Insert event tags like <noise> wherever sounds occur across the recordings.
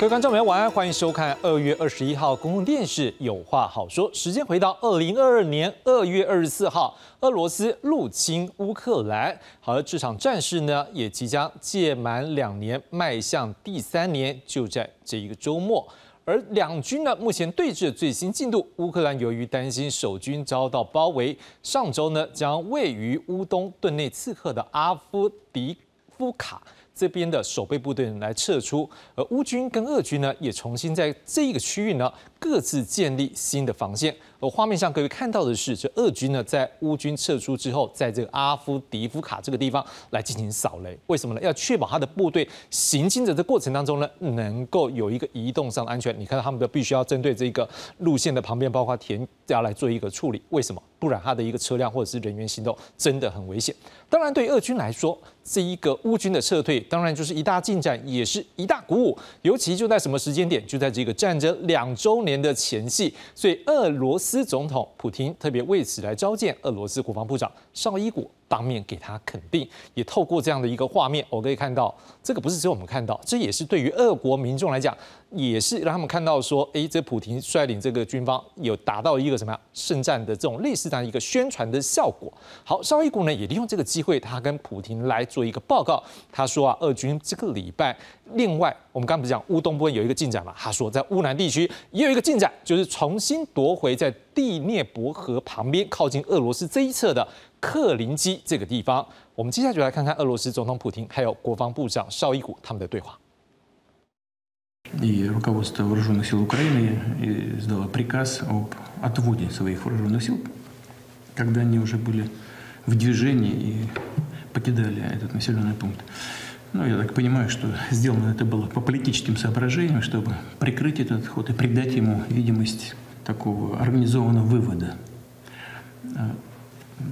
各位观众朋友，晚安，欢迎收看二月二十一号公共电视《有话好说》。时间回到二零二二年二月二十四号，俄罗斯入侵乌克兰。好了，这场战事呢，也即将届满两年，迈向第三年，就在这一个周末。而两军呢，目前对峙的最新进度，乌克兰由于担心守军遭到包围，上周呢，将位于乌东顿内刺客的阿夫迪夫卡。这边的守备部队来撤出，而乌军跟俄军呢，也重新在这一个区域呢，各自建立新的防线。而画面上各位看到的是，这俄军呢，在乌军撤出之后，在这个阿夫迪夫卡这个地方来进行扫雷。为什么呢？要确保他的部队行进的这过程当中呢，能够有一个移动上的安全。你看到他们都必须要针对这个路线的旁边，包括田要来做一个处理。为什么？不然他的一个车辆或者是人员行动真的很危险。当然，对俄军来说，这一个乌军的撤退，当然就是一大进展，也是一大鼓舞。尤其就在什么时间点？就在这个战争两周年年的前夕，所以俄罗斯总统普京特别为此来召见俄罗斯国防部长绍伊古。当面给他肯定，也透过这样的一个画面，我可以看到，这个不是只有我们看到，这也是对于俄国民众来讲，也是让他们看到说，哎，这普京率领这个军方有达到一个什么样圣战的这种类似这样一个宣传的效果。好，绍伊古呢也利用这个机会，他跟普京来做一个报告，他说啊，俄军这个礼拜，另外我们刚不是讲乌东部分有一个进展嘛，他说在乌南地区也有一个进展，就是重新夺回在第聂伯河旁边靠近俄罗斯这一侧的。克林基这个地方，我们接下来就来看看俄罗斯总统普京还有国防部长绍伊古他们的对话。И руководство вооруженных сил Украины издало приказ об отводе своих вооруженных сил, когда они уже были в движении и покидали этот населенный пункт. Ну, я так понимаю, что сделано это было по политическим соображениям, чтобы прикрыть этот ход и придать ему видимость такого организованного вывода.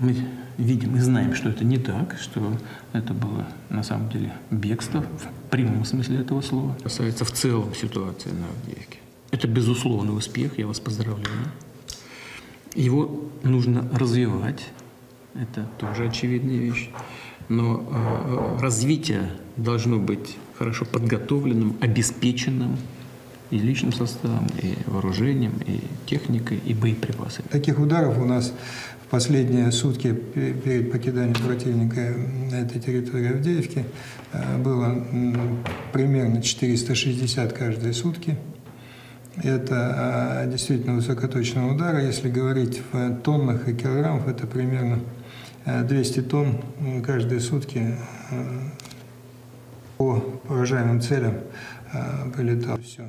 Мы видим и знаем, что это не так, что это было на самом деле бегство прямом смысле этого слова. Касается в целом ситуации на Авдеевке. Это безусловный успех, я вас поздравляю. Его нужно развивать, это тоже очевидная вещь. Но э, развитие должно быть хорошо подготовленным, обеспеченным и личным составом, и вооружением, и техникой, и боеприпасами. Таких ударов у нас последние сутки перед покиданием противника этой территории Авдеевки э, было примерно 460 каждые сутки. Это э, действительно высокоточные удары. Если говорить в тоннах и килограммах, это примерно 200 э, тонн каждые сутки по поражаемым целям прилетал. Все.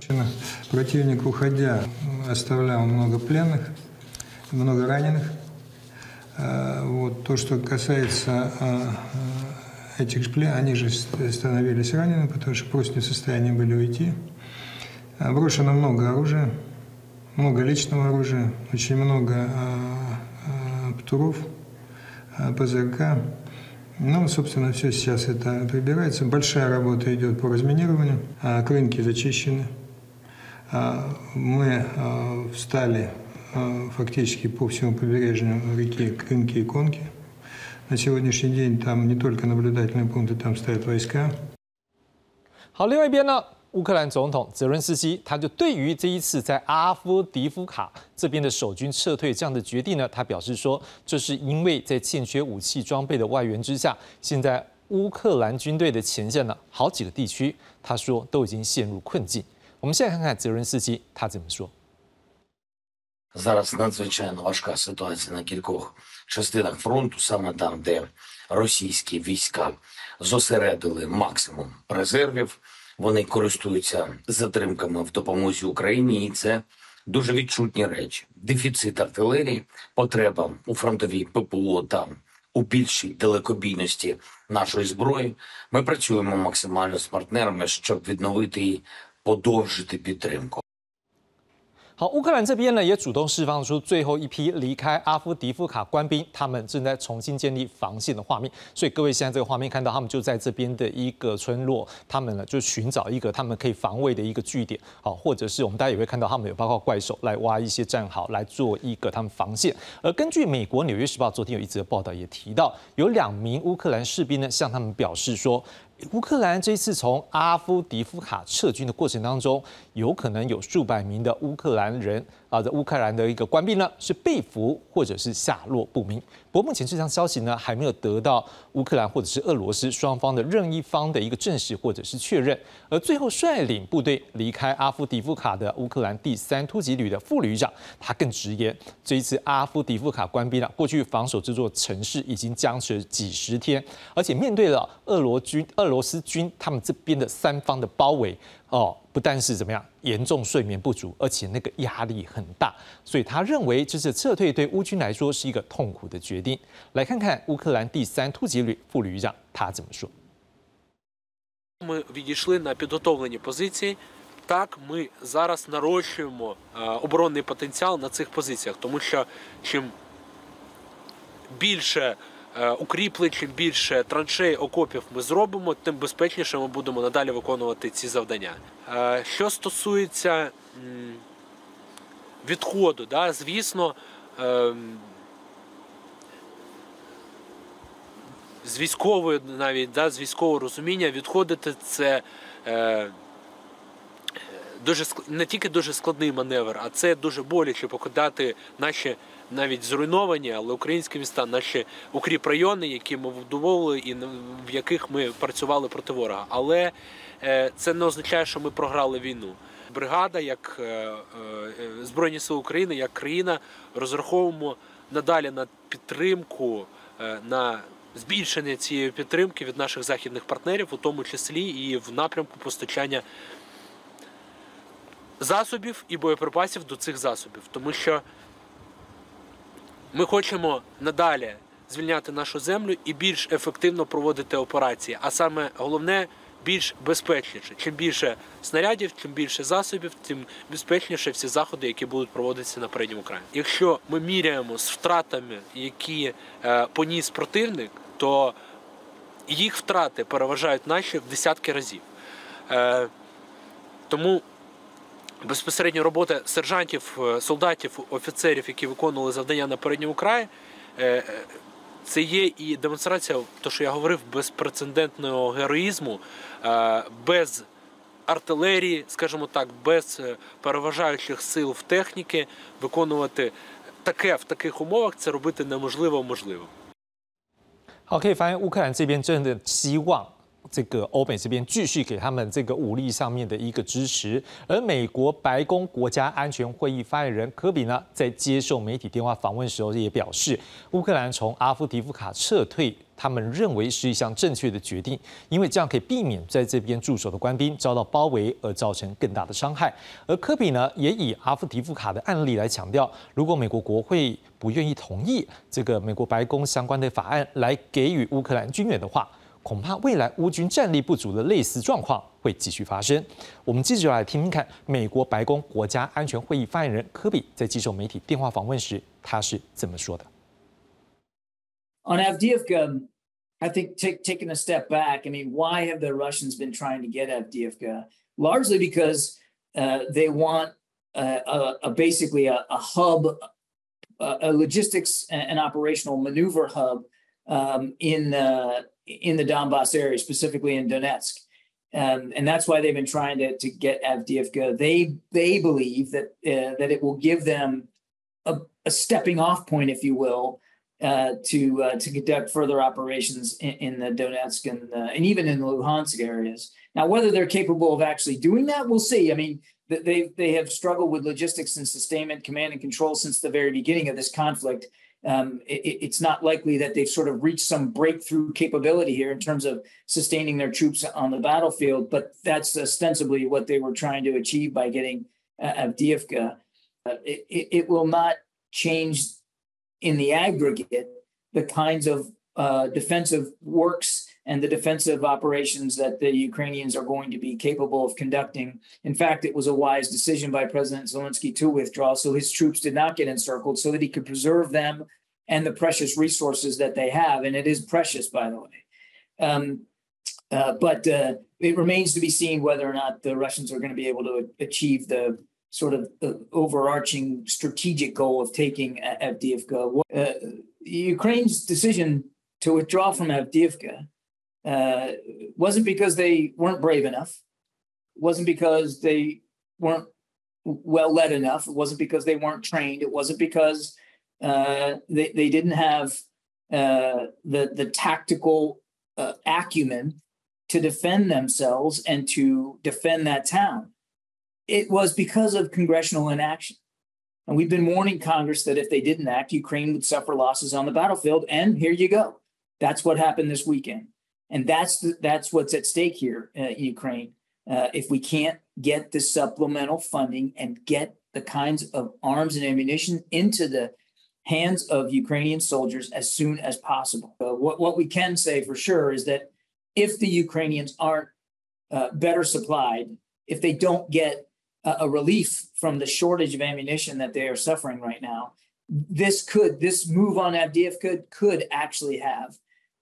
Противник, уходя, оставлял много пленных, много раненых. Э, вот, то, что касается э, этих плен, они же становились ранеными, потому что просто не в состоянии были уйти. Э, брошено много оружия, много личного оружия, очень много птуров, ПЗРК. Ну, собственно, все сейчас это прибирается. Большая работа идет по разминированию. Крынки зачищены. Мы встали фактически по всему побережью реки Крынки и Конки. На сегодняшний день там не только наблюдательные пункты, там стоят войска. 好，另外一边呢，乌克兰总统泽伦斯基他就对于这一次在阿夫迪夫卡这边的守军撤退这样的决定呢，他表示说，这是因为在欠缺武器装备的外援之下，现在乌克兰军队的前线呢，好几个地区，他说都已经陷入困境。我们现在看看泽伦斯基他怎么说。 Зараз надзвичайно важка ситуація на кількох частинах фронту, саме там, де російські війська зосередили максимум резервів. Вони користуються затримками в допомозі Україні, і це дуже відчутні речі: дефіцит артилерії, потреба у фронтовій ППО та у більшій далекобійності нашої зброї. Ми працюємо максимально з партнерами, щоб відновити і подовжити підтримку. 好，乌克兰这边呢也主动释放出最后一批离开阿夫迪夫卡官兵，他们正在重新建立防线的画面。所以各位现在这个画面看到，他们就在这边的一个村落，他们呢就寻找一个他们可以防卫的一个据点，好，或者是我们大家也会看到，他们有包括怪兽来挖一些战壕来做一个他们防线。而根据美国《纽约时报》昨天有一则报道也提到，有两名乌克兰士兵呢向他们表示说。乌克兰这一次从阿夫迪夫卡撤军的过程当中，有可能有数百名的乌克兰人啊，在乌克兰的一个官兵呢是被俘或者是下落不明。不过目前这条消息呢还没有得到乌克兰或者是俄罗斯双方的任一方的一个证实或者是确认。而最后率领部队离开阿夫迪夫卡的乌克兰第三突击旅的副旅长，他更直言，这一次阿夫迪夫卡官兵啊，过去防守这座城市已经僵持几十天，而且面对了俄罗军俄。俄罗斯军他们这边的三方的包围哦，不但是怎么样严重睡眠不足，而且那个压力很大，所以他认为这次撤退对乌军来说是一个痛苦的决定。来看看乌克兰第三突击旅副旅长他怎么说。Ми відійшли на підготовлені позиції. Так, ми зараз нарощуємо оборонний потенціал на цих позиціях, тому що чим більше Укріплень, чим більше траншей окопів ми зробимо, тим безпечніше ми будемо надалі виконувати ці завдання. Що стосується відходу, да, звісно, з військової навіть да, з військового розуміння відходити це е, дуже не тільки дуже складний маневр, а це дуже боляче покидати наші навіть зруйновані, але українські міста, наші укріп райони, які ми вбудовували і в яких ми працювали проти ворога. Але це не означає, що ми програли війну. Бригада, як Збройні Сили України, як країна, розраховуємо надалі на підтримку, на збільшення цієї підтримки від наших західних партнерів, у тому числі і в напрямку постачання засобів і боєприпасів до цих засобів, тому що ми хочемо надалі звільняти нашу землю і більш ефективно проводити операції. А саме головне більш безпечніше. Чим більше снарядів, чим більше засобів, тим безпечніше всі заходи, які будуть проводитися на передньому краї. Якщо ми міряємо з втратами, які е, поніс противник, то їх втрати переважають наші в десятки разів. Е, тому безпосередньо робота сержантів, солдатів, офіцерів, які виконували завдання на передньому краї, це є і демонстрація, то що я говорив, безпрецедентного героїзму, без артилерії, скажімо так, без переважаючих сил в техніки, виконувати таке в таких умовах це робити неможливо можливо. 好，可以发现乌克兰这边真的希望 这个欧美这边继续给他们这个武力上面的一个支持，而美国白宫国家安全会议发言人科比呢，在接受媒体电话访问时候也表示，乌克兰从阿夫迪夫卡撤退，他们认为是一项正确的决定，因为这样可以避免在这边驻守的官兵遭到包围而造成更大的伤害。而科比呢，也以阿夫迪夫卡的案例来强调，如果美国国会不愿意同意这个美国白宫相关的法案来给予乌克兰军援的话。恐怕未来乌军战力不足的类似状况会继续发生。我们接着来听听看，美国白宫国家安全会议发言人科比在接受媒体电话访问时，他是怎么说的？On Avdiivka, I think taking a step back. I mean, why have the Russians been trying to get Avdiivka? Largely because uh, they want a, a, basically a, a hub, a, a logistics and operational maneuver hub um, in uh, in the Donbass area, specifically in Donetsk. Um, and that's why they've been trying to, to get Avdiivka. They they believe that uh, that it will give them a, a, stepping off point, if you will, uh, to uh, to conduct further operations in, in the Donetsk and uh, and even in the Luhansk areas. Now, whether they're capable of actually doing that, we'll see. I mean, they they have struggled with logistics and sustainment, command and control since the very beginning of this conflict um, it, it's not likely that they've sort of reached some breakthrough capability here in terms of sustaining their troops on the battlefield. But that's ostensibly what they were trying to achieve by getting uh, Avdiivka. Uh, it, it, will not change in the aggregate the kinds of uh, defensive works and the defensive operations that the Ukrainians are going to be capable of conducting. In fact, it was a wise decision by President Zelensky to withdraw, so his troops did not get encircled, so that he could preserve them and the precious resources that they have. And it is precious, by the way. Um, uh, but uh, it remains to be seen whether or not the Russians are going to be able to achieve the sort of the overarching strategic goal of taking Avdiivka. Uh, Ukraine's decision to withdraw from Avdiivka uh, wasn't because they weren't brave enough, wasn't because they weren't well led enough, it wasn't because they weren't trained, it wasn't because uh, they they didn't have uh, the the tactical uh, acumen to defend themselves and to defend that town. It was because of congressional inaction. And we've been warning Congress that if they didn't act, Ukraine would suffer losses on the battlefield. And here you go. That's what happened this weekend. And that's the, that's what's at stake here uh, in Ukraine. Uh, if we can't get the supplemental funding and get the kinds of arms and ammunition into the hands of Ukrainian soldiers as soon as possible. Uh, what, what we can say for sure is that if the Ukrainians aren't uh, better supplied, if they don't get a, a, relief from the shortage of ammunition that they are suffering right now, this could this move on Avdiivka could could actually have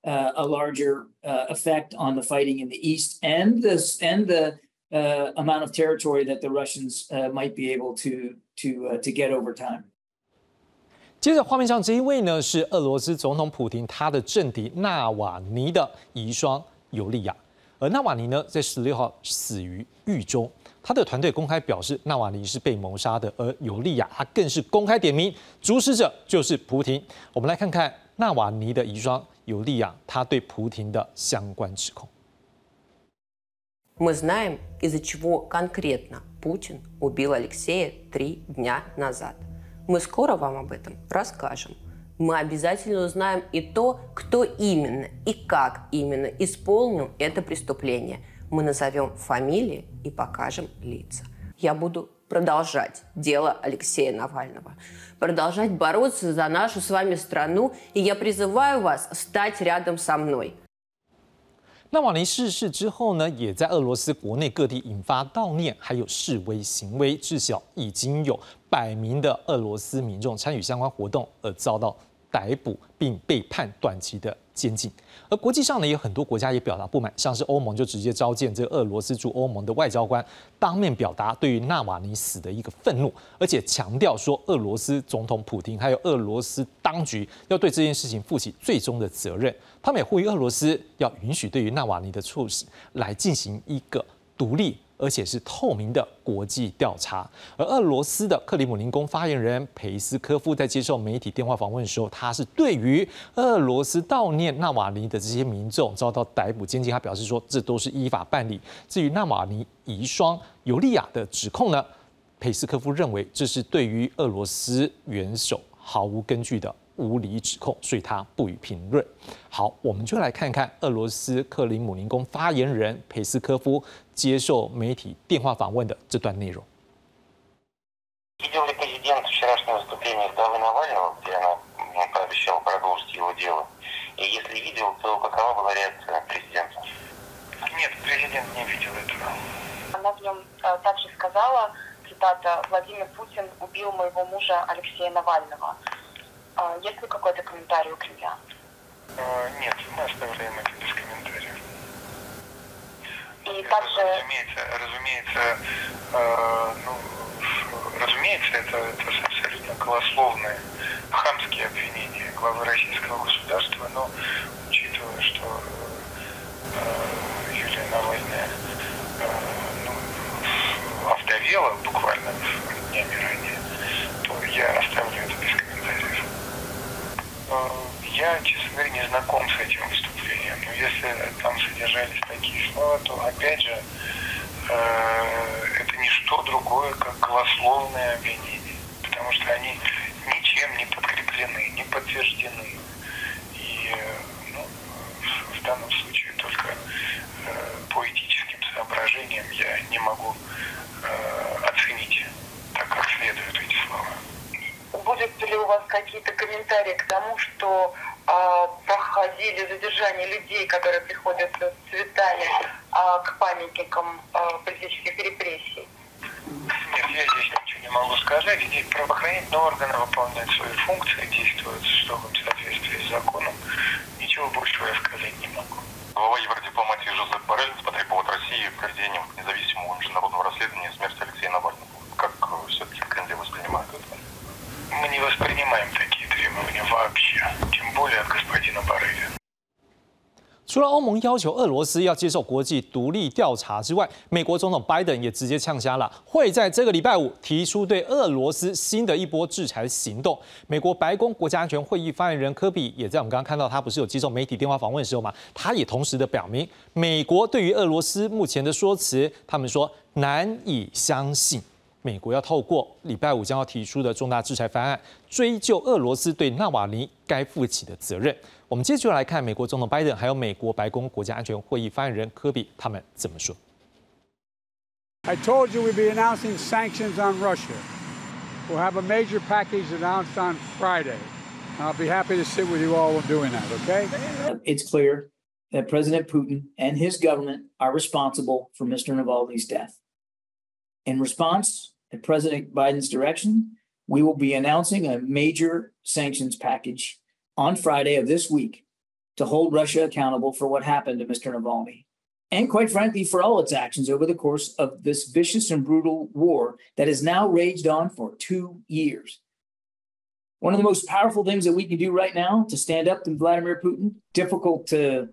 a larger effect on the fighting in the east and this and the amount of territory that the Russians might be able to to to get over time. 接着画面上这一位呢是俄罗斯总统普京他的政敌纳瓦尼的遗孀尤利娅，而纳瓦尼呢在十六号死于狱中，他的团队公开表示纳瓦尼是被谋杀的，而尤利娅他更是公开点名主使者就是普京。我们来看看纳瓦尼的遗孀尤利娅他对普京的相关指控。Мы знаем, из-за чего конкретно Путин убил Алексея три дня назад. Мы скоро вам об этом расскажем. Мы обязательно узнаем и то, кто именно и как именно исполнил это преступление. Мы назовем фамилии и покажем лица. Я буду продолжать дело Алексея Навального, продолжать бороться за нашу с вами страну, и я призываю вас стать рядом со мной –纳瓦尼逝世之后呢，也在俄罗斯国内各地引发悼念，还有示威行为，至少已经有百名的俄罗斯民众参与相关活动而遭到逮捕，并被判短期的。 监禁，而国际上呢，也有很多国家也表达不满，像是欧盟就直接召见这个俄罗斯驻欧盟的外交官，当面表达对于纳瓦尼死的一个愤怒，而且强调说，俄罗斯总统普京还有俄罗斯当局要对这件事情负起最终的责任。他们也呼吁俄罗斯要允许对于纳瓦尼的处死来进行一个独立。而且是透明的国际调查。而俄罗斯的克里姆林宫发言人佩斯科夫在接受媒体电话访问的时候，他是对于俄罗斯悼念纳瓦尼的这些民众遭到逮捕监禁，他表示说这都是依法办理。至于纳瓦尼遗孀尤利娅的指控呢，佩斯科夫认为这是对于俄罗斯元首毫无根据的。无理指控，所以他不予评论。好，我们就来看看俄罗斯克林姆林宫发言人佩斯科夫接受媒体电话访问的这段内容。Видел ли президент вчерашнее выступление главы Навального, где она пообещала продолжить его дело? И если видел, то какова была реакция президента? Нет, президент не видел этого. Она в нем также сказала, цитата, «Владимир Путин убил моего мужа Алексея Навального». Есть ли какой-то комментарий у Кремля? Нет, мы оставляем это без комментариев. И также... Разумеется, разумеется, э, ну, разумеется, это, это абсолютно голословные, хамские обвинения главы российского государства, но учитывая, что э, Юлия Навальная э, ну, овдовела буквально днями ранее, то я оставлю это без комментариев. Э, я, честно говоря, не знаком с этим выступлением. Но если там содержались такие слова, то, опять же, э, это не что другое, как голословное обвинение. Потому что они ничем не подкреплены, не подтверждены. И ну, в данном случае только э, по этическим соображениям я не могу оценить так как следует эти слова будет ли у вас какие-то комментарии к тому, что э, проходили задержания людей, которые приходят с цветами э, к памятникам э, политических репрессий? Нет, я здесь ничего не могу сказать. Здесь правоохранительные органы выполняют свои функции, действуют в строгом соответствии с законом. Ничего большего я сказать не могу. Глава Евродипломатии Жозеп Боррель потребовал от России проведением независимого международного расследования смерти Алексея Навального. Как все-таки в Кремле воспринимают это? мы не воспринимаем такие требования вообще, более от господина Барыля. 除了欧盟要求俄罗斯要接受国际独立调查之外，美国总统拜登也直接呛瞎了，会在这个礼拜五提出对俄罗斯新的一波制裁行动。美国白宫国家安全会议发言人科比也在我们刚刚看到他不是有接受媒体电话访问的时候嘛，他也同时的表明，美国对于俄罗斯目前的说辞，他们说难以相信。 美国要透过礼拜五将要提出的重大制裁方案，追究俄罗斯对纳瓦尼该负起的责任。我们接着来看美国总统拜登还有美国白宫国家安全会议发言人科比他们怎么说。I told you we'd be announcing sanctions on Russia. We'll have a major package announced on Friday. I'll be happy to sit with you all when doing that, okay? It's clear that President Putin and his government are responsible for Mr. Navalny's death. In response, at President Biden's direction, we will be announcing a major sanctions package on Friday of this week to hold Russia accountable for what happened to Mr. Navalny. And quite frankly, for all its actions over the course of this vicious and brutal war that has now raged on for two years. One of the most powerful things that we can do right now to stand up to Vladimir Putin, difficult to,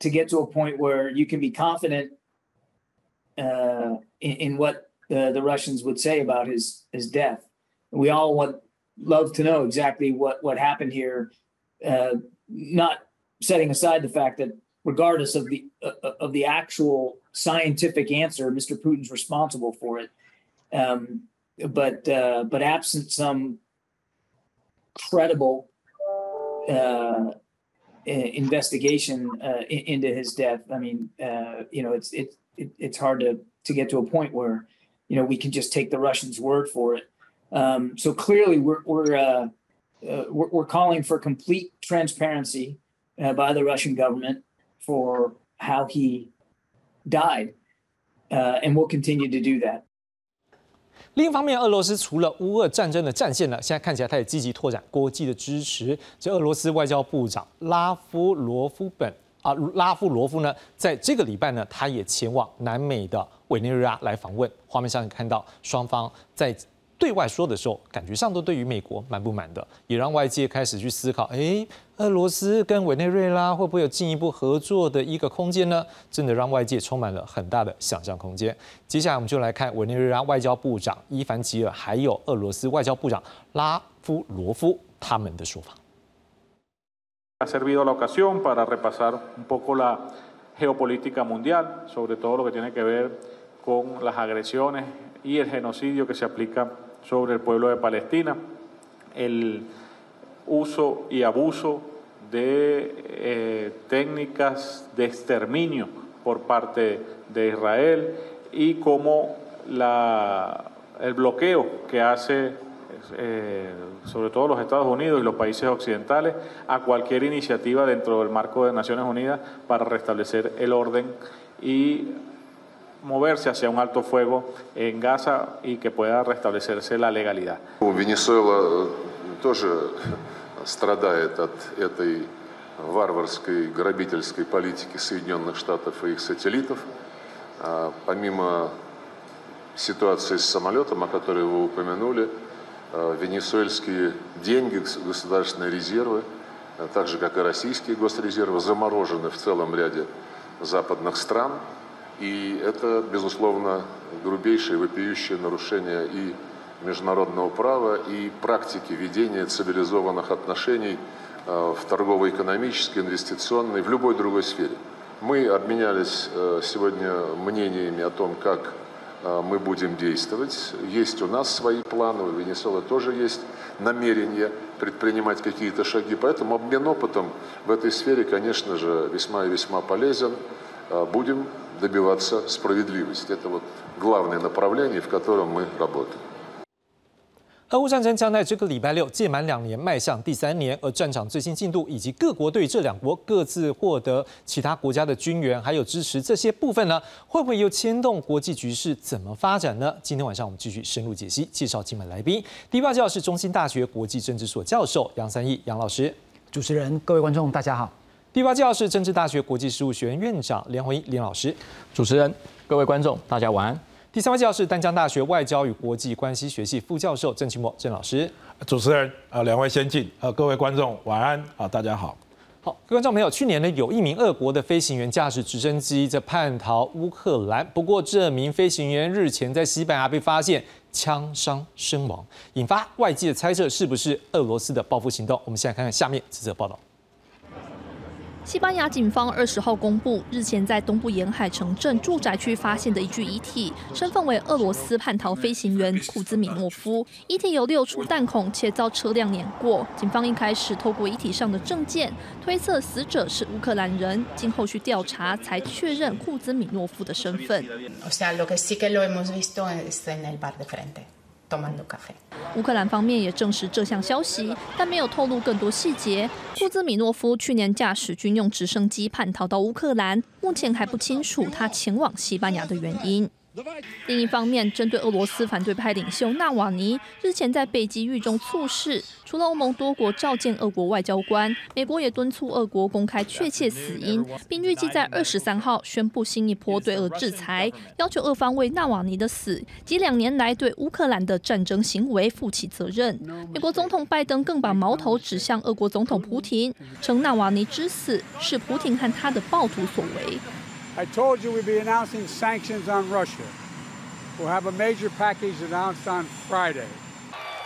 to get to a point where you can be confident uh, in, in, what uh, the Russians would say about his his death. We all would love to know exactly what what happened here. Uh, not setting aside the fact that regardless of the uh, of the actual scientific answer, Mr. Putin's responsible for it. Um, but uh, but absent some credible uh, investigation into his death, I mean, you know, it's it's it, it's hard to to get to a point where you know we can just take the Russians' word for it. Um, so clearly, we're we're, uh, uh, we're, we're calling for complete transparency uh, by the Russian government for how he died, uh, and we'll continue to do that. 另一方面，俄罗斯除了乌俄战争的战线呢，现在看起来他也积极拓展国际的支持。这俄罗斯外交部长拉夫罗夫本 啊，拉夫罗夫呢，在这个礼拜呢，他也前往南美的委内瑞拉来访问。画面上看到双方在对外说的时候，感觉上都对于美国蛮不满的，也让外界开始去思考：哎，俄罗斯跟委内瑞拉会不会有进一步合作的一个空间呢？真的让外界充满了很大的想象空间。接下来我们就来看委内瑞拉外交部长伊凡吉尔，还有俄罗斯外交部长拉夫罗夫他们的说法。Ha servido la ocasión para repasar un poco la geopolítica mundial, sobre todo lo que tiene que ver con las agresiones y el genocidio que se aplica sobre el pueblo de Palestina, el uso y abuso de eh, técnicas de exterminio por parte de Israel y cómo la, el bloqueo que hace eh, sobre todo los Estados Unidos y los países occidentales, a cualquier iniciativa dentro del marco de Naciones Unidas para restablecer el orden y moverse hacia un alto fuego en Gaza y que pueda restablecerse la legalidad. Венесуэла тоже страдает от этой варварской грабительской политики Соединенных Штатов и их сателлитов. Помимо ситуации с самолетом, о которой вы упомянули, венесуэльские деньги, государственные резервы, так же как и российские госрезервы, заморожены в целом ряде западных стран. И это, безусловно, грубейшее вопиющее нарушение и международного права, и практики ведения цивилизованных отношений в торгово-экономической, инвестиционной, в любой другой сфере. Мы обменялись сегодня мнениями о том, как мы будем действовать. Есть у нас свои планы, у Венесуэлы тоже есть намерение предпринимать какие-то шаги. Поэтому обмен опытом в этой сфере, конечно же, весьма и весьма полезен. Будем добиваться справедливости. Это вот главное направление, в котором мы работаем. 俄乌战争将在这个礼拜六届满两年，迈向第三年。而战场最新进度以及各国对这两国各自获得其他国家的军援还有支持这些部分呢，会不会又牵动国际局势怎么发展呢？今天晚上我们继续深入解析，介绍今晚来宾。第八教授是中兴大学国际政治所教授杨三义杨老师。主持人、各位观众，大家好。第八教是政治大学国际事务学院院长连宏一连老师。主持人、各位观众，大家晚安。第三位教授是丹江大学外交与国际关系学系副教授郑清墨郑老师。主持人啊，两位先进，呃，各位观众晚安啊，大家好。好，各位观众朋友，去年呢，有一名俄国的飞行员驾驶直升机在叛逃乌克兰，不过这名飞行员日前在西班牙被发现枪伤身亡，引发外界的猜测，是不是俄罗斯的报复行动？我们现在看看下面这则报道。西班牙警方二十号公布，日前在东部沿海城镇住宅区发现的一具遗体，身份为俄罗斯叛逃飞行员库兹米诺夫。遗体有六处弹孔，且遭车辆碾过。警方一开始透过遗体上的证件，推测死者是乌克兰人，经后续调查才确认库兹米诺夫的身份。乌克兰方面也证实这项消息，但没有透露更多细节。库兹米诺夫去年驾驶军用直升机叛逃到乌克兰，目前还不清楚他前往西班牙的原因。另一方面，针对俄罗斯反对派领袖纳瓦尼日前在北极狱中猝逝，除了欧盟多国召见俄国外交官，美国也敦促俄国公开确切死因，并预计在二十三号宣布新一波对俄制裁，要求俄方为纳瓦尼的死及两年来对乌克兰的战争行为负起责任。美国总统拜登更把矛头指向俄国总统普京，称纳瓦尼之死是普京和他的暴徒所为。I told you we'd be announcing sanctions on Russia. We'll have a major package announced on Friday.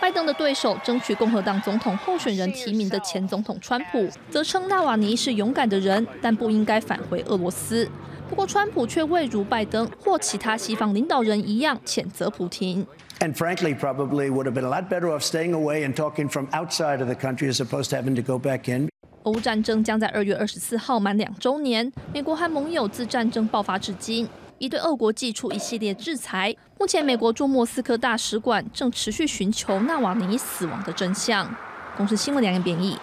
拜登的对手，争取共和党总统候选人提名的前总统川普，则称纳瓦尼是勇敢的人，但不应该返回俄罗斯。不过，川普却未如拜登或其他西方领导人一样谴责普京。And frankly, probably would have been a lot better off staying away and talking from outside of the country as opposed to having to go back in. 俄乌战争将在二月二十四号满两周年。美国和盟友自战争爆发至今，已对俄国寄出一系列制裁。目前，美国驻莫斯科大使馆正持续寻求纳瓦尼死亡的真相。公司新闻两岸编译。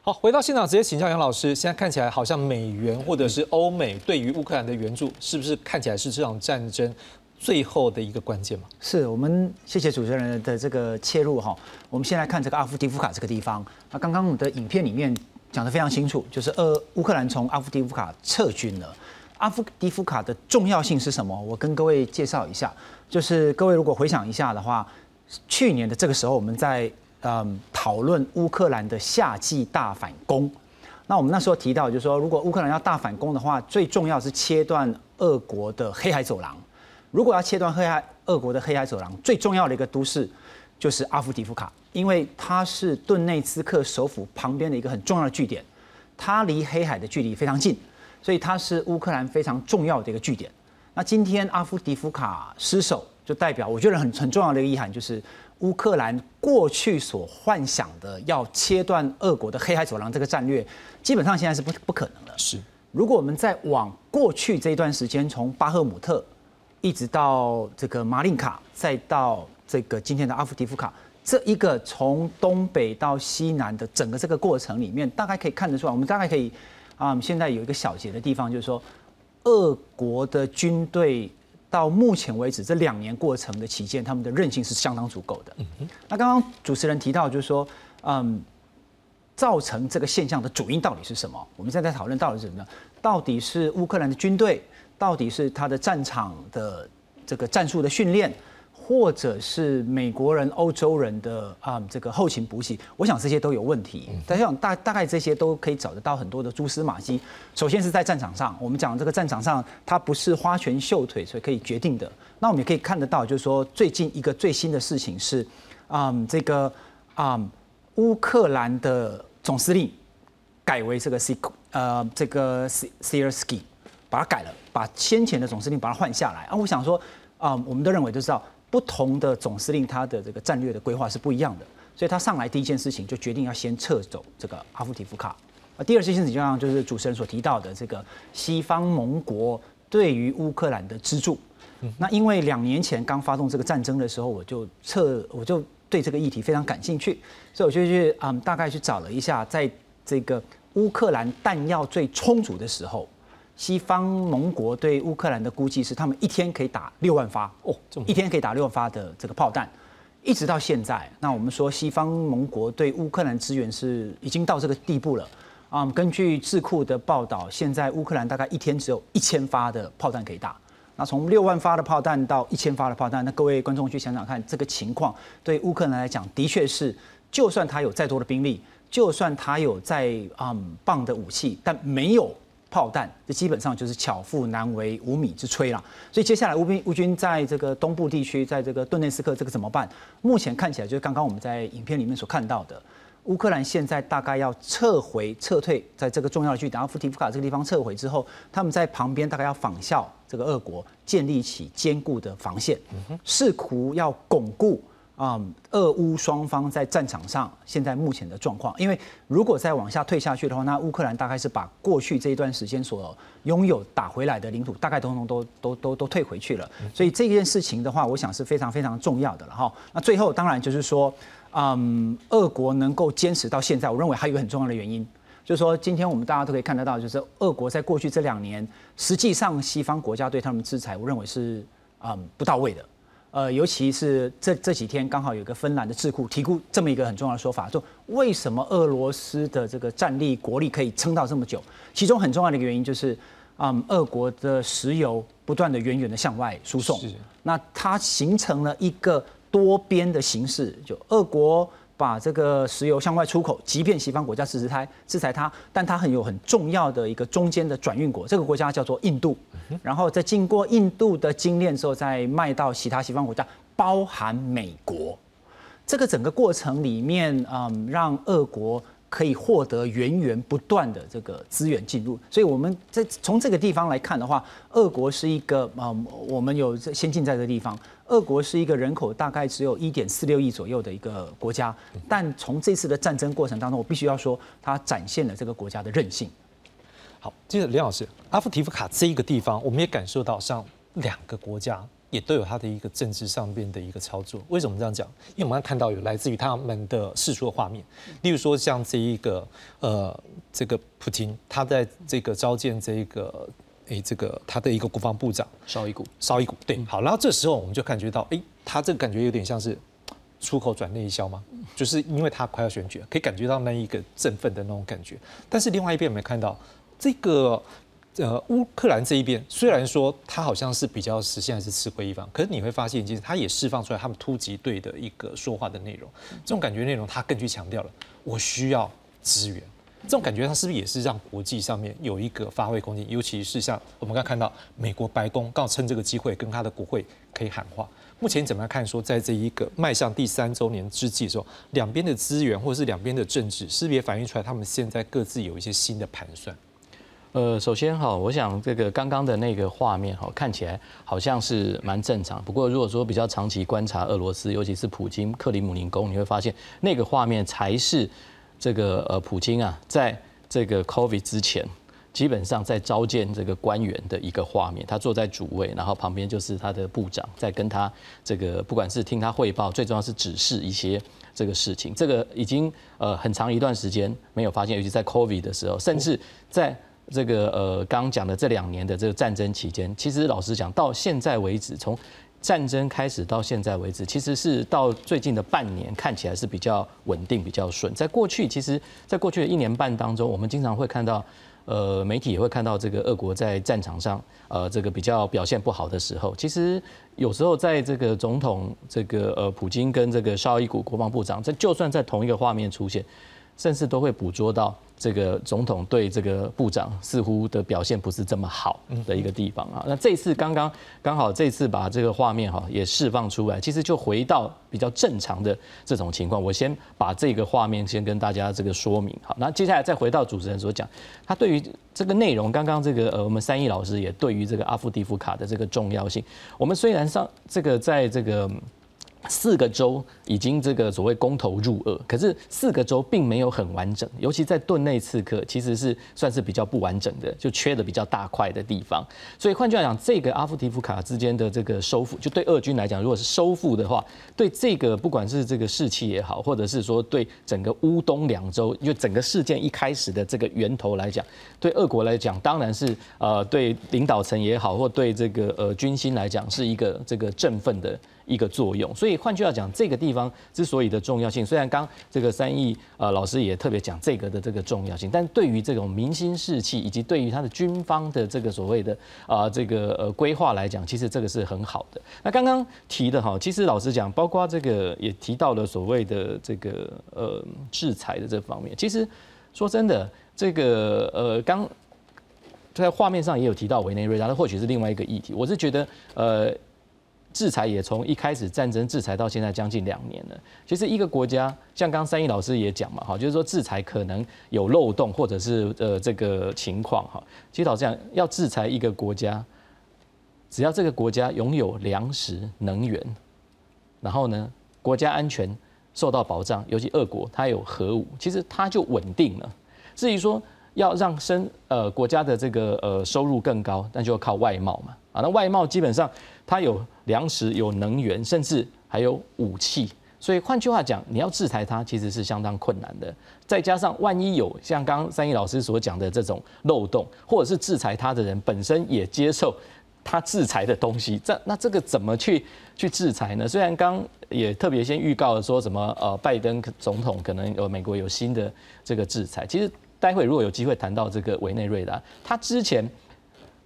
好，回到现场直接请教杨老师。现在看起来好像美元或者是欧美对于乌克兰的援助，是不是看起来是这场战争？最后的一个关键嘛，是我们谢谢主持人的这个切入哈。我们先来看这个阿夫迪夫卡这个地方。那刚刚我们的影片里面讲的非常清楚，就是呃乌克兰从阿夫迪夫卡撤军了。阿夫迪夫卡的重要性是什么？我跟各位介绍一下。就是各位如果回想一下的话，去年的这个时候我们在嗯讨论乌克兰的夏季大反攻。那我们那时候提到，就是说如果乌克兰要大反攻的话，最重要是切断俄国的黑海走廊。如果要切断黑海俄国的黑海走廊，最重要的一个都市就是阿夫迪夫卡，因为它是顿内茨克首府旁边的一个很重要的据点，它离黑海的距离非常近，所以它是乌克兰非常重要的一个据点。那今天阿夫迪夫卡失守，就代表我觉得很很重要的一个意涵，就是乌克兰过去所幻想的要切断俄国的黑海走廊这个战略，基本上现在是不不可能的。是，如果我们再往过去这一段时间，从巴赫姆特。一直到这个马林卡，再到这个今天的阿夫迪夫卡，这一个从东北到西南的整个这个过程里面，大概可以看得出来，我们大概可以啊，现在有一个小结的地方，就是说，俄国的军队到目前为止这两年过程的期间，他们的韧性是相当足够的。那刚刚主持人提到，就是说，嗯，造成这个现象的主因到底是什么？我们现在在讨论到底是什么呢？到底是乌克兰的军队？到底是他的战场的这个战术的训练，或者是美国人、欧洲人的啊这个后勤补给，我想这些都有问题。但想大大概这些都可以找得到很多的蛛丝马迹。首先是在战场上，我们讲这个战场上，它不是花拳绣腿所以可以决定的。那我们也可以看得到，就是说最近一个最新的事情是，啊这个啊乌克兰的总司令改为这个 C 呃这个 C C R S K。把它改了，把先前的总司令把它换下来啊！我想说，啊，我们都认为都知道，不同的总司令他的这个战略的规划是不一样的，所以他上来第一件事情就决定要先撤走这个阿夫提夫卡啊。第二件事情就像就是主持人所提到的这个西方盟国对于乌克兰的资助。那因为两年前刚发动这个战争的时候，我就撤，我就对这个议题非常感兴趣，所以我就去嗯大概去找了一下，在这个乌克兰弹药最充足的时候。西方盟国对乌克兰的估计是，他们一天可以打六万发哦，一天可以打六万发的这个炮弹，一直到现在。那我们说，西方盟国对乌克兰资源是已经到这个地步了啊。根据智库的报道，现在乌克兰大概一天只有一千发的炮弹可以打。那从六万发的炮弹到一千发的炮弹，那各位观众去想想看，这个情况对乌克兰来讲，的确是，就算他有再多的兵力。就算他有再嗯棒的武器，但没有炮弹，这基本上就是巧妇难为无米之炊了。所以接下来乌兵乌军在这个东部地区，在这个顿内斯克这个怎么办？目前看起来就是刚刚我们在影片里面所看到的。乌克兰现在大概要撤回、撤退，在这个重要的据点阿夫提夫卡这个地方撤回之后，他们在旁边大概要仿效这个俄国，建立起坚固的防线，试图要巩固啊俄乌双方在战场上现在目前的状况。因为如果再往下退下去的话，那乌克兰大概是把过去这一段时间所拥有打回来的领土，大概通通都都都都退回去了。所以这件事情的话，我想是非常非常重要的了哈。那最后当然就是说。嗯，俄国能够坚持到现在，我认为还有一个很重要的原因，就是说今天我们大家都可以看得到，就是俄国在过去这两年，实际上西方国家对他们制裁，我认为是嗯不到位的。呃，尤其是这这几天刚好有一个芬兰的智库提出这么一个很重要的说法，说为什么俄罗斯的这个战力国力可以撑到这么久？其中很重要的一个原因就是，嗯，俄国的石油不断的源源的向外输送，那它形成了一个。多边的形式，就俄国把这个石油向外出口，即便西方国家制裁制裁它，但它很有很重要的一个中间的转运国，这个国家叫做印度，然后在经过印度的精炼之后，再卖到其他西方国家，包含美国。这个整个过程里面，嗯，让俄国。可以获得源源不断的这个资源进入，所以我们在从这个地方来看的话，俄国是一个啊，我们有先进在这个地方，俄国是一个人口大概只有一点四六亿左右的一个国家，但从这次的战争过程当中，我必须要说，它展现了这个国家的韧性。好，接着林老师，阿夫提夫卡这一个地方，我们也感受到像两个国家。也都有它的一个政治上边的一个操作。为什么这样讲？因为我们看到有来自于他们的世出的画面，例如说像这一个呃，这个普京，他在这个召见这一个诶，这个他的一个国防部长绍伊古，绍伊古对，好，然后这时候我们就感觉到，哎，他这个感觉有点像是出口转内销嘛？就是因为他快要选举，可以感觉到那一个振奋的那种感觉。但是另外一边有没有看到这个？呃，乌克兰这一边虽然说他好像是比较实现还是吃亏一方，可是你会发现，其实他也释放出来他们突击队的一个说话的内容，这种感觉内容他更去强调了，我需要支援，这种感觉它是不是也是让国际上面有一个发挥空间？尤其是像我们刚看到美国白宫刚好趁这个机会跟他的国会可以喊话。目前怎么样看？说在这一个迈向第三周年之际的时候，两边的资源或是两边的政治，是不是也反映出来他们现在各自有一些新的盘算？呃，首先哈，我想这个刚刚的那个画面哈，看起来好像是蛮正常。不过如果说比较长期观察俄罗斯，尤其是普京克里姆林宫，你会发现那个画面才是这个呃普京啊，在这个 COVID 之前，基本上在召见这个官员的一个画面。他坐在主位，然后旁边就是他的部长在跟他这个不管是听他汇报，最重要是指示一些这个事情。这个已经呃很长一段时间没有发现，尤其在 COVID 的时候，甚至在这个呃，刚讲的这两年的这个战争期间，其实老实讲，到现在为止，从战争开始到现在为止，其实是到最近的半年，看起来是比较稳定、比较顺。在过去，其实，在过去的一年半当中，我们经常会看到，呃，媒体也会看到这个俄国在战场上，呃，这个比较表现不好的时候，其实有时候在这个总统这个呃普京跟这个绍伊古国防部长，在就算在同一个画面出现，甚至都会捕捉到。这个总统对这个部长似乎的表现不是这么好的一个地方啊。那这次刚刚刚好这次把这个画面哈也释放出来，其实就回到比较正常的这种情况。我先把这个画面先跟大家这个说明好，那接下来再回到主持人所讲，他对于这个内容，刚刚这个呃我们三一老师也对于这个阿夫迪夫卡的这个重要性，我们虽然上这个在这个。四个州已经这个所谓公投入俄，可是四个州并没有很完整，尤其在顿内刺客其实是算是比较不完整的，就缺的比较大块的地方。所以换句话讲，这个阿夫提夫卡之间的这个收复，就对俄军来讲，如果是收复的话，对这个不管是这个士气也好，或者是说对整个乌东两州，因为整个事件一开始的这个源头来讲，对俄国来讲，当然是呃对领导层也好，或对这个呃军心来讲，是一个这个振奋的。一个作用。所以换句话讲，这个地方之所以的重要性，虽然刚这个三亿呃老师也特别讲这个的这个重要性，但对于这种民心士气以及对于他的军方的这个所谓的啊这个呃规划来讲，其实这个是很好的。那刚刚提的哈，其实老实讲，包括这个也提到了所谓的这个呃制裁的这方面，其实说真的，这个呃刚。在画面上也有提到委内瑞拉，那或许是另外一个议题。我是觉得，呃，制裁也从一开始战争制裁到现在将近两年了。其实一个国家，像刚三一老师也讲嘛，哈，就是说制裁可能有漏洞或者是呃这个情况哈。其实老实讲，要制裁一个国家，只要这个国家拥有粮食、能源，然后呢，国家安全受到保障，尤其俄国它有核武，其实它就稳定了。至于说，要让生呃国家的这个呃收入更高，那就要靠外贸嘛啊，那外贸基本上它有粮食、有能源，甚至还有武器，所以换句话讲，你要制裁它其实是相当困难的。再加上万一有像刚刚三一老师所讲的这种漏洞，或者是制裁它的人本身也接受他制裁的东西，这那这个怎么去 <laughs> 去制裁呢？虽然刚也特别先预告了说什么呃拜登总统可能有美国有新的这个制裁，其实。待会如果有机会谈到这个委内瑞拉，他之前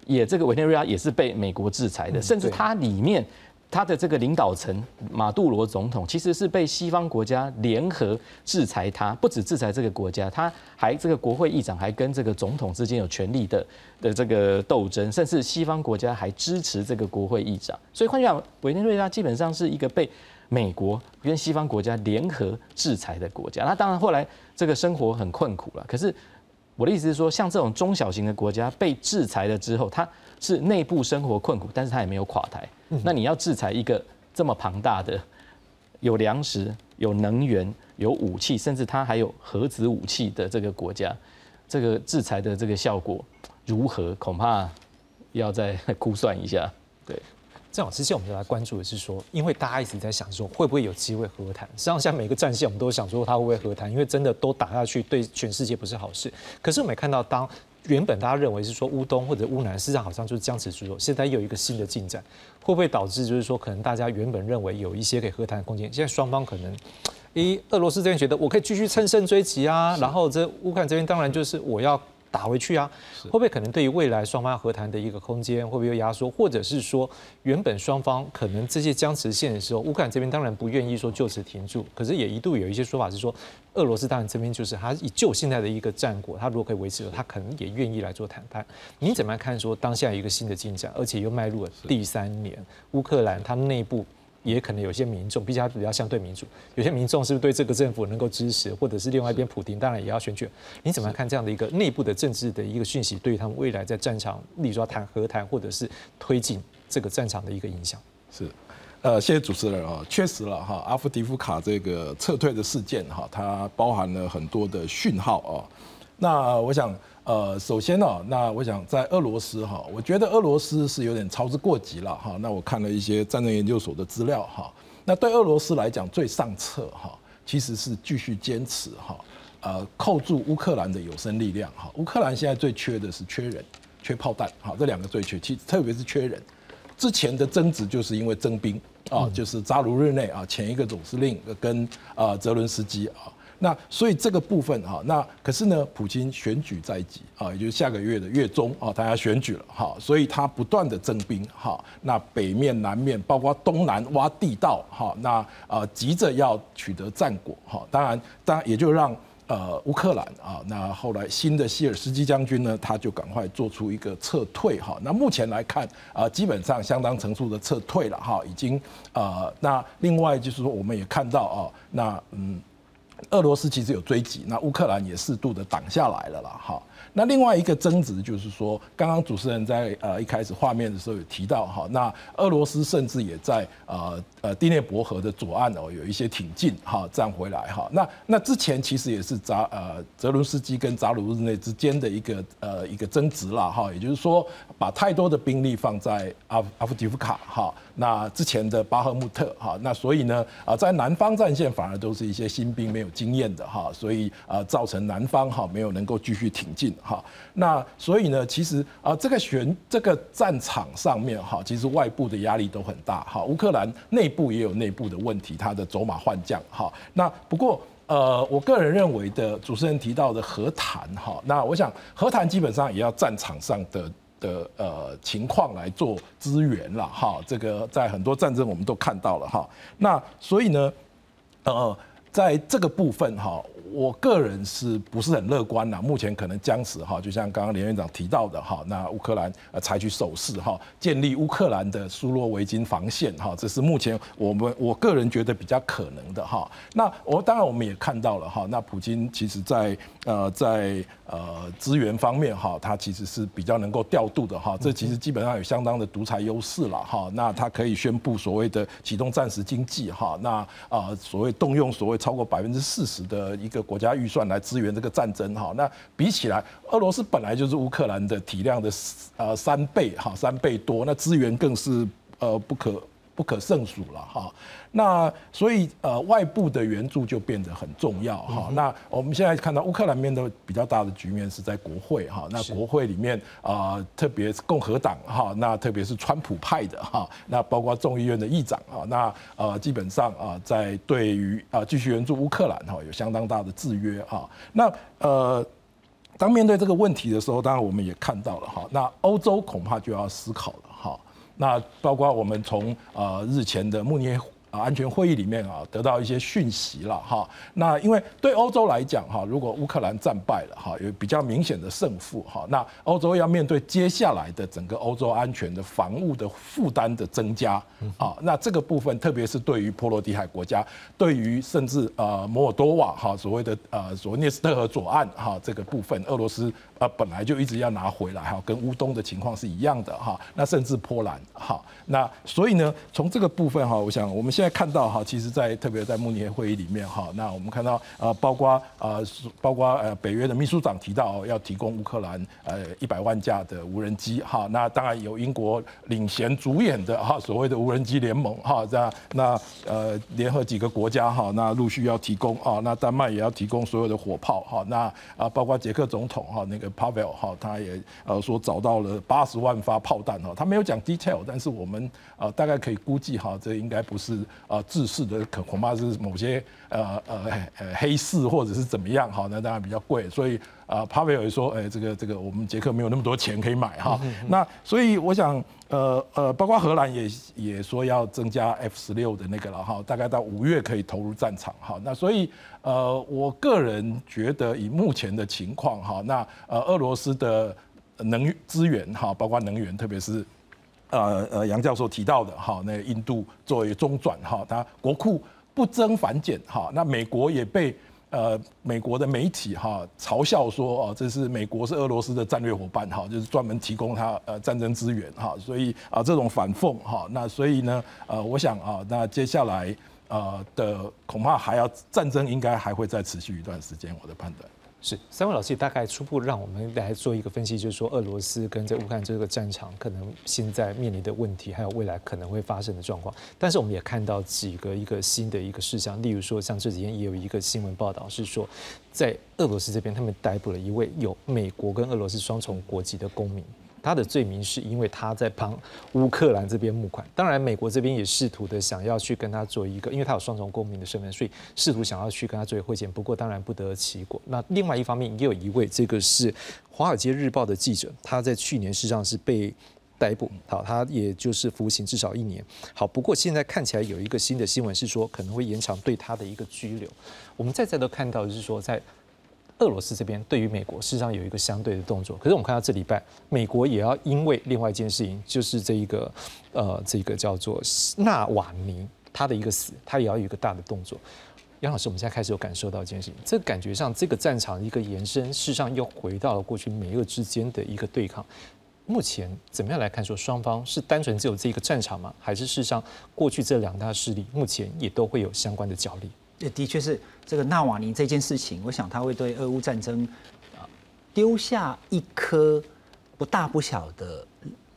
也这个委内瑞拉也是被美国制裁的，甚至它里面它的这个领导层马杜罗总统其实是被西方国家联合制裁，他不止制裁这个国家，他还这个国会议长还跟这个总统之间有权力的的这个斗争，甚至西方国家还支持这个国会议长，所以换句话讲，委内瑞拉基本上是一个被美国跟西方国家联合制裁的国家。那当然后来。这个生活很困苦了，可是我的意思是说，像这种中小型的国家被制裁了之后，它是内部生活困苦，但是它也没有垮台。那你要制裁一个这么庞大的、有粮食、有能源、有武器，甚至它还有核子武器的这个国家，这个制裁的这个效果如何？恐怕要再 <laughs> 估算一下。对。正好，之前我们就来关注的是说，因为大家一直在想说，会不会有机会和谈？实际上，像每个战线，我们都想说，他会不会和谈？因为真的都打下去，对全世界不是好事。可是我们看到，当原本大家认为是说乌东或者乌南，事实上好像就是僵持住了。现在又有一个新的进展，会不会导致就是说，可能大家原本认为有一些可以和谈的空间，现在双方可能，一俄罗斯这边觉得我可以继续乘胜追击啊，然后这乌克兰这边当然就是我要。打回去啊，会不会可能对于未来双方和谈的一个空间会不会有压缩，或者是说原本双方可能这些僵持线的时候，乌克兰这边当然不愿意说就此停住，可是也一度有一些说法是说，俄罗斯当然这边就是他以就现在的一个战果，他如果可以维持，他可能也愿意来做谈判。你怎么样看说当下一个新的进展，而且又迈入了第三年，乌克兰它内部。也可能有些民众，毕竟它比较相对民主，有些民众是不是对这个政府能够支持，或者是另外一边普京当然也要选举。你怎么看这样的一个内部的政治的一个讯息，对于他们未来在战场，例如说谈和谈，或者是推进这个战场的一个影响？是，呃，谢谢主持人啊，确实了哈，阿夫迪夫卡这个撤退的事件哈，它包含了很多的讯号啊。那我想。呃，首先呢，那我想在俄罗斯哈，我觉得俄罗斯是有点操之过急了哈。那我看了一些战争研究所的资料哈，那对俄罗斯来讲最上策哈，其实是继续坚持哈，呃，扣住乌克兰的有生力量哈。乌克兰现在最缺的是缺人，缺炮弹哈，这两个最缺，其特别是缺人。之前的争执就是因为征兵啊，就是扎卢日内啊，前一个总司令跟啊泽伦斯基啊。那所以这个部分哈，那可是呢，普京选举在即啊，也就是下个月的月中啊，他要选举了哈，所以他不断的征兵哈，那北面、南面，包括东南挖地道哈，那呃急着要取得战果哈，当然，当然也就让呃乌克兰啊，那后来新的希尔斯基将军呢，他就赶快做出一个撤退哈，那目前来看啊，基本上相当成熟的撤退了哈，已经呃，那另外就是说，我们也看到啊，那嗯。俄罗斯其实有追击，那乌克兰也适度的挡下来了啦，哈。那另外一个争执就是说，刚刚主持人在呃一开始画面的时候有提到哈，那俄罗斯甚至也在呃呃第聂伯河的左岸哦有一些挺进哈站回来哈。那那之前其实也是扎呃泽伦斯基跟扎鲁日内之间的一个呃一个争执啦哈，也就是说把太多的兵力放在阿阿夫迪夫卡哈，那之前的巴赫穆特哈，那所以呢啊在南方战线反而都是一些新兵没有经验的哈，所以啊造成南方哈没有能够继续挺进哈。那所以呢，其实啊这个选这个战场上面哈，其实外部的压力都很大哈。乌克兰内部也有内部的问题，他的走马换将哈。那不过。呃，我个人认为的主持人提到的和谈哈，那我想和谈基本上也要战场上的的呃情况来做支援了哈。这个在很多战争我们都看到了哈。那所以呢，呃，在这个部分哈。我个人是不是很乐观呢？目前可能僵持哈，就像刚刚连院长提到的哈，那乌克兰呃采取守势哈，建立乌克兰的苏洛维金防线哈，这是目前我们我个人觉得比较可能的哈。那我当然我们也看到了哈，那普京其实在呃在呃资源方面哈，它其实是比较能够调度的哈，这其实基本上有相当的独裁优势了哈。那它可以宣布所谓的启动战时经济哈，那啊所谓动用所谓超过百分之四十的一个。国家预算来支援这个战争哈，那比起来，俄罗斯本来就是乌克兰的体量的呃三倍哈，三倍多，那资源更是呃不可不可胜数了哈。那所以呃外部的援助就变得很重要哈。那我们现在看到乌克兰面对比较大的局面是在国会哈。那国会里面啊，特别是共和党哈，那特别是川普派的哈，那包括众议院的议长啊，那呃基本上啊，在对于啊继续援助乌克兰哈有相当大的制约哈。那呃当面对这个问题的时候，当然我们也看到了哈。那欧洲恐怕就要思考了哈。那包括我们从呃日前的慕尼黑。啊，安全会议里面啊，得到一些讯息了哈。那因为对欧洲来讲哈，如果乌克兰战败了哈，有比较明显的胜负哈，那欧洲要面对接下来的整个欧洲安全的防务的负担的增加啊。那这个部分，特别是对于波罗的海国家，对于甚至呃摩尔多瓦哈，所谓的呃所谓涅斯特河左岸哈这个部分，俄罗斯呃本来就一直要拿回来哈，跟乌东的情况是一样的哈。那甚至波兰哈，那所以呢，从这个部分哈，我想我们。现在看到哈，其实，在特别在慕尼黑会议里面哈，那我们看到呃，包括呃，包括呃，北约的秘书长提到要提供乌克兰呃一百万架的无人机哈，那当然有英国领衔主演的哈，所谓的无人机联盟哈，这样那呃联合几个国家哈，那陆续要提供啊，那丹麦也要提供所有的火炮哈，那啊包括捷克总统哈那个 Pavel 哈，他也呃说找到了八十万发炮弹哈，他没有讲 detail，但是我们呃大概可以估计哈，这应该不是。呃，制式的可恐怕是某些呃呃呃黑市或者是怎么样哈，那当然比较贵，所以啊，帕维尔说，哎，这个这个我们捷克没有那么多钱可以买哈，那所以我想，呃呃，包括荷兰也也说要增加 F 十六的那个了哈，大概到五月可以投入战场哈，那所以呃，我个人觉得以目前的情况哈，那呃，俄罗斯的能资源哈，包括能源，特别是。呃呃，杨教授提到的哈，那印度作为中转哈，它国库不增反减哈，那美国也被呃美国的媒体哈嘲笑说哦，这是美国是俄罗斯的战略伙伴哈，就是专门提供他呃战争资源哈，所以啊这种反讽哈，那所以呢呃我想啊，那接下来呃的恐怕还要战争应该还会再持续一段时间，我的判断。是三位老师大概初步让我们来做一个分析，就是说俄罗斯跟在乌克兰这个战场可能现在面临的问题，还有未来可能会发生的状况。但是我们也看到几个一个新的一个事项，例如说像这几天也有一个新闻报道是说，在俄罗斯这边他们逮捕了一位有美国跟俄罗斯双重国籍的公民。他的罪名是因为他在帮乌克兰这边募款，当然美国这边也试图的想要去跟他做一个，因为他有双重公民的身份，所以试图想要去跟他做会见，不过当然不得其果。那另外一方面也有一位，这个是《华尔街日报》的记者，他在去年事实上是被逮捕，好，他也就是服刑至少一年。好，不过现在看起来有一个新的新闻是说可能会延长对他的一个拘留。我们再再都看到就是说在。俄罗斯这边对于美国事实上有一个相对的动作，可是我们看到这礼拜美国也要因为另外一件事情，就是这一个呃这个叫做纳瓦尼他的一个死，他也要有一个大的动作。杨老师，我们现在开始有感受到一件事情，这感觉上这个战场一个延伸，事实上又回到了过去美俄之间的一个对抗。目前怎么样来看，说双方是单纯只有这一个战场吗？还是事实上过去这两大势力目前也都会有相关的角力？也的确是这个纳瓦尼这件事情，我想他会对俄乌战争啊丢下一颗不大不小的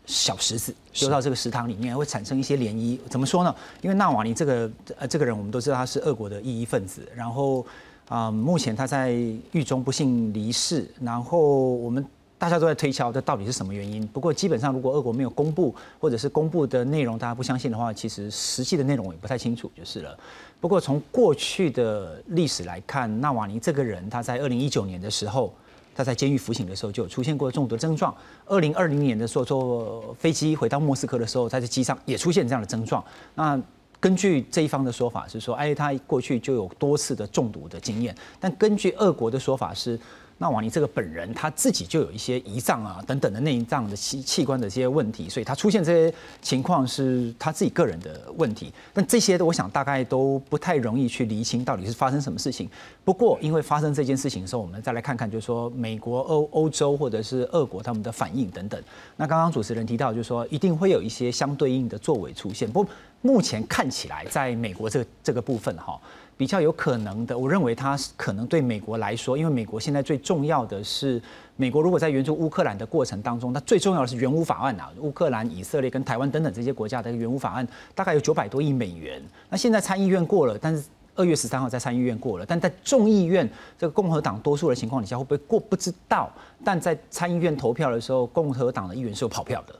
小石子，丢到这个食堂里面，会产生一些涟漪。怎么说呢？因为纳瓦尼这个呃这个人，我们都知道他是俄国的异议分子，然后啊、目前他在狱中不幸离世，然后我们大家都在推敲这到底是什么原因。不过基本上，如果俄国没有公布，或者是公布的内容大家不相信的话，其实实际的内容也不太清楚就是了。不过从过去的历史来看，纳瓦尼这个人，他在二零一九年的时候。他在监狱服刑的时候就有出现过中毒症状。二零二零年的时候坐飞机回到莫斯科的时候，他在机上也出现这样的症状。那根据这一方的说法是说，哎，他过去就有多次的中毒的经验。但根据俄国的说法是，那瓦尼这个本人他自己就有一些胰脏啊等等的内脏的器器官的这些问题，所以他出现这些情况是他自己个人的问题。但这些我想大概都不太容易去厘清到底是发生什么事情。不过因为发生这件事情的时候，我们再来看看，就是说美国、欧欧洲或者是俄国他们的反应等等。那刚刚主持人提到，就是说一定会有一些相对应的作为出现。不过目前看起来，在美国这这个部分哈。比较有可能的，我认为它可能对美国来说，因为美国现在最重要的是，美国如果在援助乌克兰的过程当中，它最重要的是援乌法案啊，乌克兰、以色列跟台湾等等这些国家的援乌法案，大概有九百多亿美元。那现在参议院过了，但是二月十三号在参议院过了，但在众议院这个共和党多数的情况底下，会不会过不知道。但在参议院投票的时候，共和党的议员是有跑票的。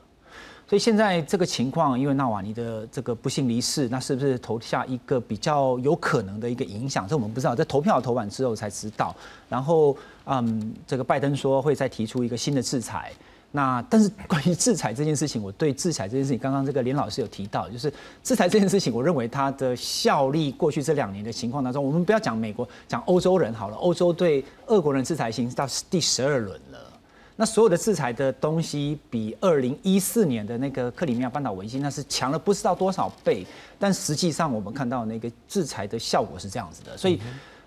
所以现在这个情况，因为纳瓦尼的这个不幸离世，那是不是投下一个比较有可能的一个影响？这我们不知道，在投票投完之后才知道。然后，嗯，这个拜登说会再提出一个新的制裁。那但是关于制裁这件事情，我对制裁这件事情，刚刚这个连老师有提到，就是制裁这件事情，我认为它的效力，过去这两年的情况当中，我们不要讲美国，讲欧洲人好了，欧洲对俄国人制裁已经到第十二轮了。那所有的制裁的东西，比二零一四年的那个克里米亚半岛危机那是强了不知道多少倍，但实际上我们看到那个制裁的效果是这样子的，所以，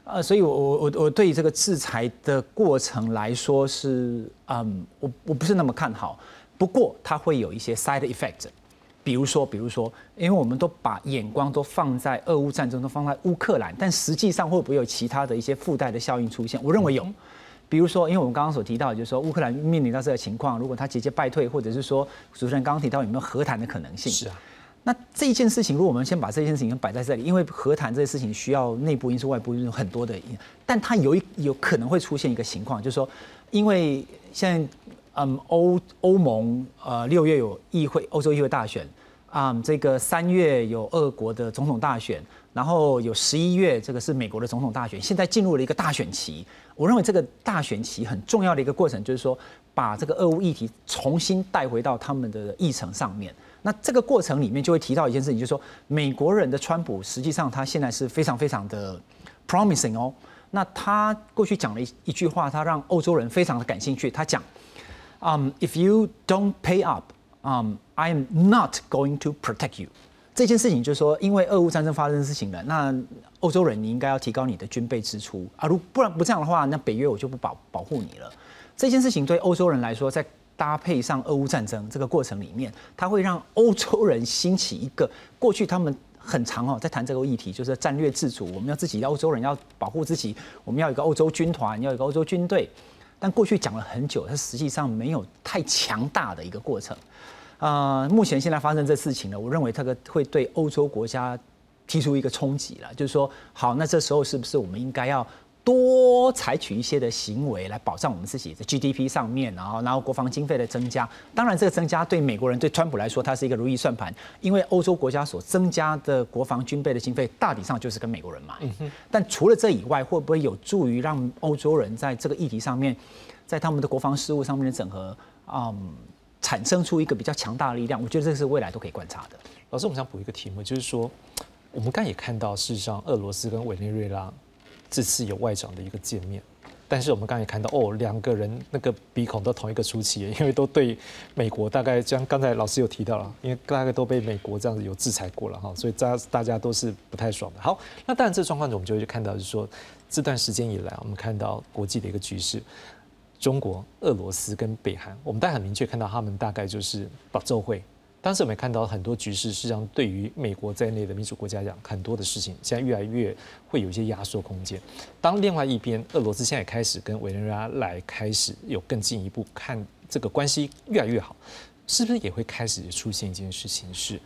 呃，所以我我我我对这个制裁的过程来说是，嗯，我我不是那么看好，不过它会有一些 side effect，比如说，比如说，因为我们都把眼光都放在俄乌战争，都放在乌克兰，但实际上会不会有其他的一些附带的效应出现？我认为有。比如说，因为我们刚刚所提到，就是说乌克兰面临到这个情况，如果他节节败退，或者是说主持人刚刚提到有没有和谈的可能性？是啊。那这一件事情，如果我们先把这件事情摆在这里，因为和谈这件事情需要内部因素、外部因素很多的，但它有一有可能会出现一个情况，就是说，因为现在嗯欧欧盟呃六月有议会欧洲议会大选啊，这个三月有俄国的总统大选，然后有十一月这个是美国的总统大选，现在进入了一个大选期。我认为这个大选期很重要的一个过程，就是说把这个俄乌议题重新带回到他们的议程上面。那这个过程里面就会提到一件事情，就是说美国人的川普实际上他现在是非常非常的 promising 哦。那他过去讲了一一句话，他让欧洲人非常的感兴趣。他讲，嗯，If you don't pay up，嗯，I am not going to protect you。这件事情就是说，因为俄乌战争发生的事情了，那欧洲人你应该要提高你的军备支出啊，如不然不这样的话，那北约我就不保保护你了。这件事情对欧洲人来说，在搭配上俄乌战争这个过程里面，它会让欧洲人兴起一个过去他们很长哦，在谈这个议题，就是战略自主，我们要自己，欧洲人要保护自己，我们要有一个欧洲军团，要有一个欧洲军队。但过去讲了很久，它实际上没有太强大的一个过程。啊，目前现在发生这事情呢，我认为这个会对欧洲国家提出一个冲击了，就是说，好，那这时候是不是我们应该要多采取一些的行为来保障我们自己的 GDP 上面，然后然后国防经费的增加？当然，这个增加对美国人对川普来说，它是一个如意算盘，因为欧洲国家所增加的国防军备的经费，大体上就是跟美国人买。但除了这以外，会不会有助于让欧洲人在这个议题上面，在他们的国防事务上面的整合？嗯。产生出一个比较强大的力量，我觉得这是未来都可以观察的。老师，我们想补一个题目，就是说，我们刚也看到，事实上，俄罗斯跟委内瑞拉这次有外长的一个见面，但是我们刚也看到，哦，两个人那个鼻孔都同一个出气，因为都对美国大概像刚才老师有提到了，因为大概都被美国这样子有制裁过了哈，所以大大家都是不太爽的。好，那当然这状况我们就会看到，就是说这段时间以来，我们看到国际的一个局势。中国、俄罗斯跟北韩，我们大家很明确看到他们大概就是把奏会。当时我们看到很多局势，实际上对于美国在内的民主国家讲，很多的事情现在越来越会有一些压缩空间。当另外一边，俄罗斯现在开始跟委内瑞拉来开始有更进一步看这个关系越来越好，是不是也会开始出现一件事情是？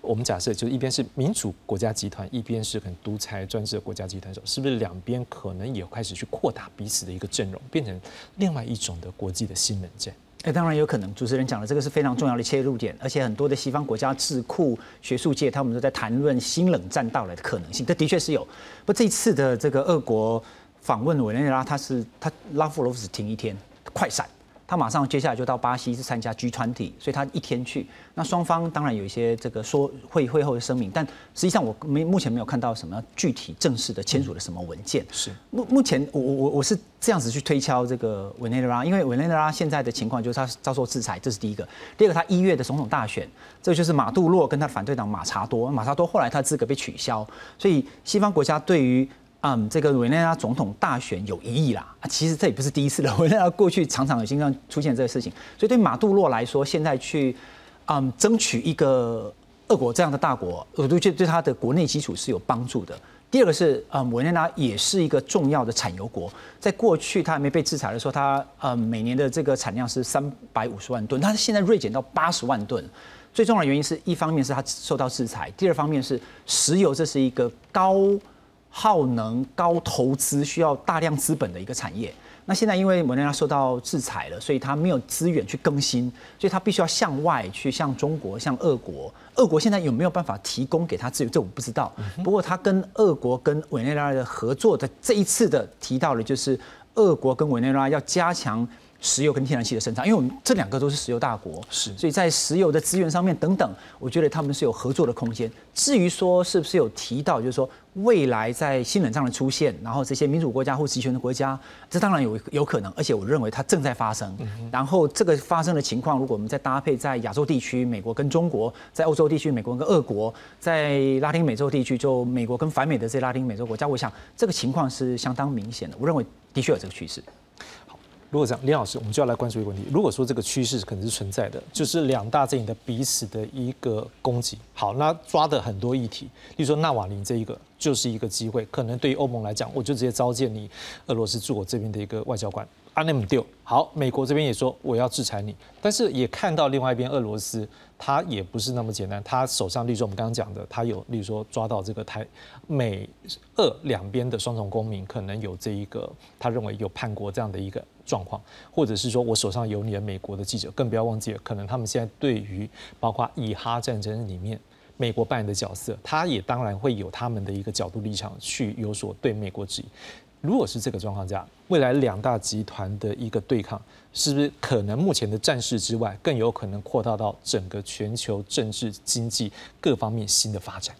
我们假设就是一边是民主国家集团，一边是很独裁专制的国家集团时候，是不是两边可能也开始去扩大彼此的一个阵容，变成另外一种的国际的新冷战？哎，当然有可能。主持人讲的这个是非常重要的切入点，而且很多的西方国家智库、学术界，他们都在谈论新冷战到来的可能性。这的确是有。不，这一次的这个俄国访问委内瑞拉，他是他拉夫罗夫斯停一天，快闪。他马上接下来就到巴西去参加 G 团体，所以他一天去。那双方当然有一些这个说会会后的声明，但实际上我没目前没有看到什么具体正式的签署了什么文件。是目目前我我我我是这样子去推敲这个委内瑞拉，因为委内瑞拉现在的情况就是他遭受制裁，这是第一个。第二个，他一月的总统大选，这就是马杜洛跟他的反对党马查多，马查多后来他的资格被取消，所以西方国家对于。嗯，这个委内瑞拉总统大选有疑义啦。其实这也不是第一次了。<laughs> 委内瑞拉过去常常有经常出现这个事情，所以对马杜洛来说，现在去嗯争取一个俄国这样的大国，我都觉得对他的国内基础是有帮助的。第二个是，嗯，委内瑞拉也是一个重要的产油国，在过去它还没被制裁的时候，它嗯每年的这个产量是三百五十万吨，它现在锐减到八十万吨。最重要的原因是一方面是它受到制裁，第二方面是石油，这是一个高。耗能、高投资、需要大量资本的一个产业。那现在因为委内瑞拉受到制裁了，所以它没有资源去更新，所以它必须要向外去，向中国、向俄国。俄国现在有没有办法提供给他资源？这我不知道。不过他跟俄国、跟委内瑞拉的合作的这一次的提到了，就是俄国跟委内瑞拉要加强。石油跟天然气的生产，因为我们这两个都是石油大国，是，所以在石油的资源上面等等，我觉得他们是有合作的空间。至于说是不是有提到，就是说未来在新冷战的出现，然后这些民主国家或集权的国家，这当然有有可能，而且我认为它正在发生。然后这个发生的情况，如果我们再搭配在亚洲地区，美国跟中国；在欧洲地区，美国跟俄国；在拉丁美洲地区，就美国跟反美的这些拉丁美洲国家，我想这个情况是相当明显的。我认为的确有这个趋势。如果这样，林老师，我们就要来关注一个问题。如果说这个趋势可能是存在的，就是两大阵营的彼此的一个攻击。好，那抓的很多议题，例如说纳瓦林这一个，就是一个机会。可能对于欧盟来讲，我就直接召见你俄罗斯驻我这边的一个外交官阿内姆丢。好，美国这边也说我要制裁你，但是也看到另外一边俄罗斯，他也不是那么简单。他手上，例如说我们刚刚讲的，他有例如说抓到这个台美俄两边的双重公民，可能有这一个他认为有叛国这样的一个。状况，或者是说我手上有你的美国的记者，更不要忘记了，可能他们现在对于包括以哈战争里面美国扮演的角色，他也当然会有他们的一个角度立场去有所对美国质疑。如果是这个状况下，未来两大集团的一个对抗，是不是可能目前的战事之外，更有可能扩大到整个全球政治经济各方面新的发展？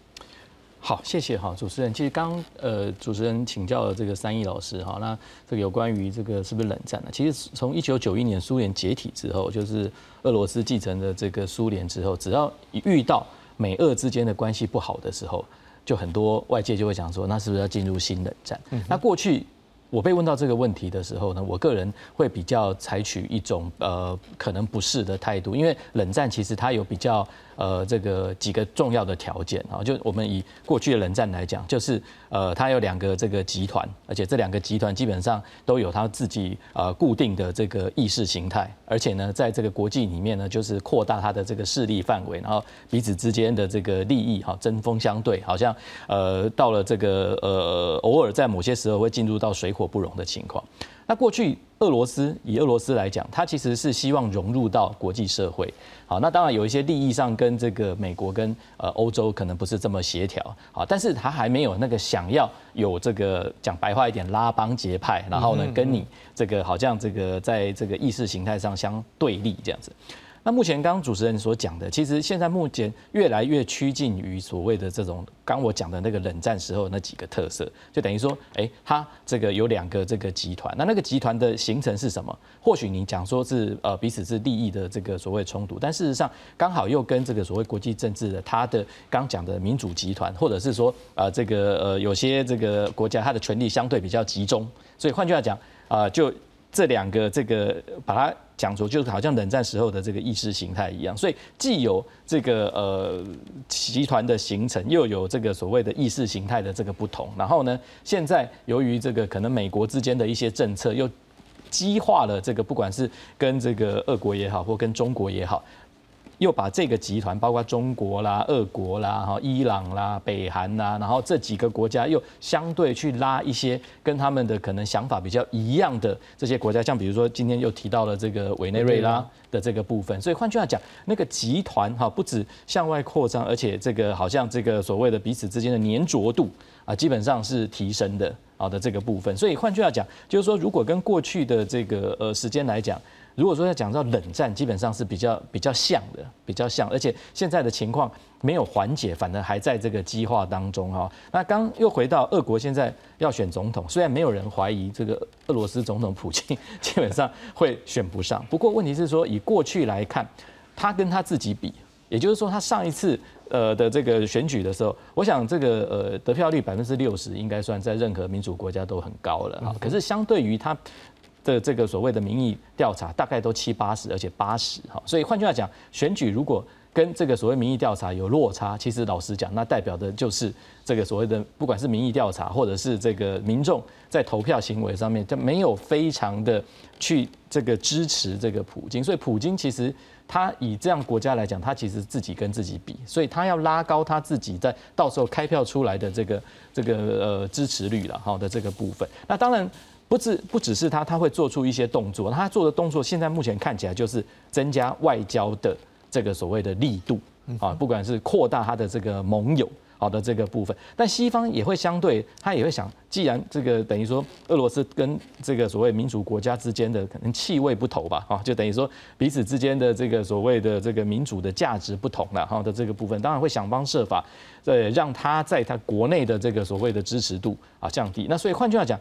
好，谢谢哈，主持人。其实刚呃，主持人请教了这个三亿老师哈，那这个有关于这个是不是冷战呢？其实从一九九一年苏联解体之后，就是俄罗斯继承了这个苏联之后，只要一遇到美俄之间的关系不好的时候，就很多外界就会讲说，那是不是要进入新冷战？那过去我被问到这个问题的时候呢，我个人会比较采取一种呃可能不是的态度，因为冷战其实它有比较。呃，这个几个重要的条件啊，就我们以过去的冷战来讲，就是呃，它有两个这个集团，而且这两个集团基本上都有它自己呃固定的这个意识形态，而且呢，在这个国际里面呢，就是扩大它的这个势力范围，然后彼此之间的这个利益哈针锋相对，好像呃到了这个呃偶尔在某些时候会进入到水火不容的情况。那过去俄罗斯以俄罗斯来讲，它其实是希望融入到国际社会。好，那当然有一些利益上跟这个美国跟呃欧洲可能不是这么协调。好，但是它还没有那个想要有这个讲白话一点拉帮结派，然后呢跟你这个好像这个在这个意识形态上相对立这样子。那目前刚刚主持人所讲的，其实现在目前越来越趋近于所谓的这种刚我讲的那个冷战时候那几个特色，就等于说，哎，它这个有两个这个集团，那那个集团的形成是什么？或许你讲说是呃彼此是利益的这个所谓冲突，但事实上刚好又跟这个所谓国际政治的它的刚讲的民主集团，或者是说啊这个呃有些这个国家它的权力相对比较集中，所以换句话讲啊就。这两个这个把它讲出，就是好像冷战时候的这个意识形态一样，所以既有这个呃集团的形成，又有这个所谓的意识形态的这个不同。然后呢，现在由于这个可能美国之间的一些政策，又激化了这个不管是跟这个俄国也好，或跟中国也好，又把这个集团，包括中国啦、俄国啦、哈伊朗啦、北韩啦，然后这几个国家又相对去拉一些跟他们的可能想法比较一样的这些国家，像比如说今天又提到了这个委内瑞拉的这个部分，所以换句话讲，那个集团哈不止向外扩张，而且这个好像这个所谓的彼此之间的粘着度啊，基本上是提升的好的这个部分。所以换句话讲，就是说如果跟过去的这个呃时间来讲。如果说要讲到冷战，基本上是比较比较像的，比较像，而且现在的情况没有缓解，反而还在这个激化当中哈。那刚又回到俄国现在要选总统，虽然没有人怀疑这个俄罗斯总统普京 <laughs> 基本上会选不上，不过问题是说以过去来看，他跟他自己比，也就是说他上一次呃的这个选举的时候，我想这个呃得票率百分之六十应该算在任何民主国家都很高了哈。可是相对于他。的这个所谓的民意调查大概都七八十，而且八十哈，所以换句话讲，选举如果跟这个所谓民意调查有落差，其实老实讲，那代表的就是这个所谓的不管是民意调查或者是这个民众在投票行为上面，就没有非常的去这个支持这个普京，所以普京其实他以这样国家来讲，他其实自己跟自己比，所以他要拉高他自己在到时候开票出来的这个这个呃支持率了哈的这个部分，那当然。不只不只是他，他会做出一些动作。他做的动作，现在目前看起来就是增加外交的这个所谓的力度啊，不管是扩大他的这个盟友好的这个部分。但西方也会相对，他也会想，既然这个等于说俄罗斯跟这个所谓民主国家之间的可能气味不投吧，啊，就等于说彼此之间的这个所谓的这个民主的价值不同了哈的这个部分，当然会想方设法，呃，让他在他国内的这个所谓的支持度啊降低。那所以换句话讲。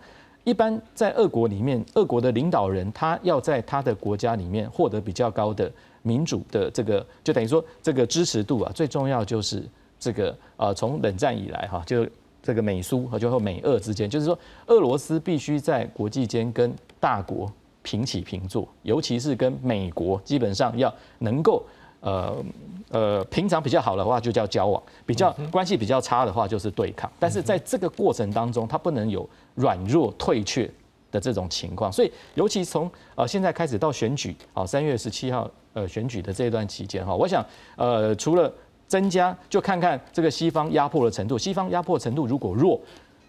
一般在俄国里面，俄国的领导人他要在他的国家里面获得比较高的民主的这个，就等于说这个支持度啊，最重要就是这个呃，从冷战以来哈，就这个美苏和就后美俄之间，就是说俄罗斯必须在国际间跟大国平起平坐，尤其是跟美国，基本上要能够。呃呃，平常比较好的话就叫交往，比较关系比较差的话就是对抗。但是在这个过程当中，它不能有软弱退却的这种情况。所以，尤其从呃现在开始到选举，好三月十七号呃选举的这一段期间哈，我想呃除了增加，就看看这个西方压迫的程度。西方压迫程度如果弱，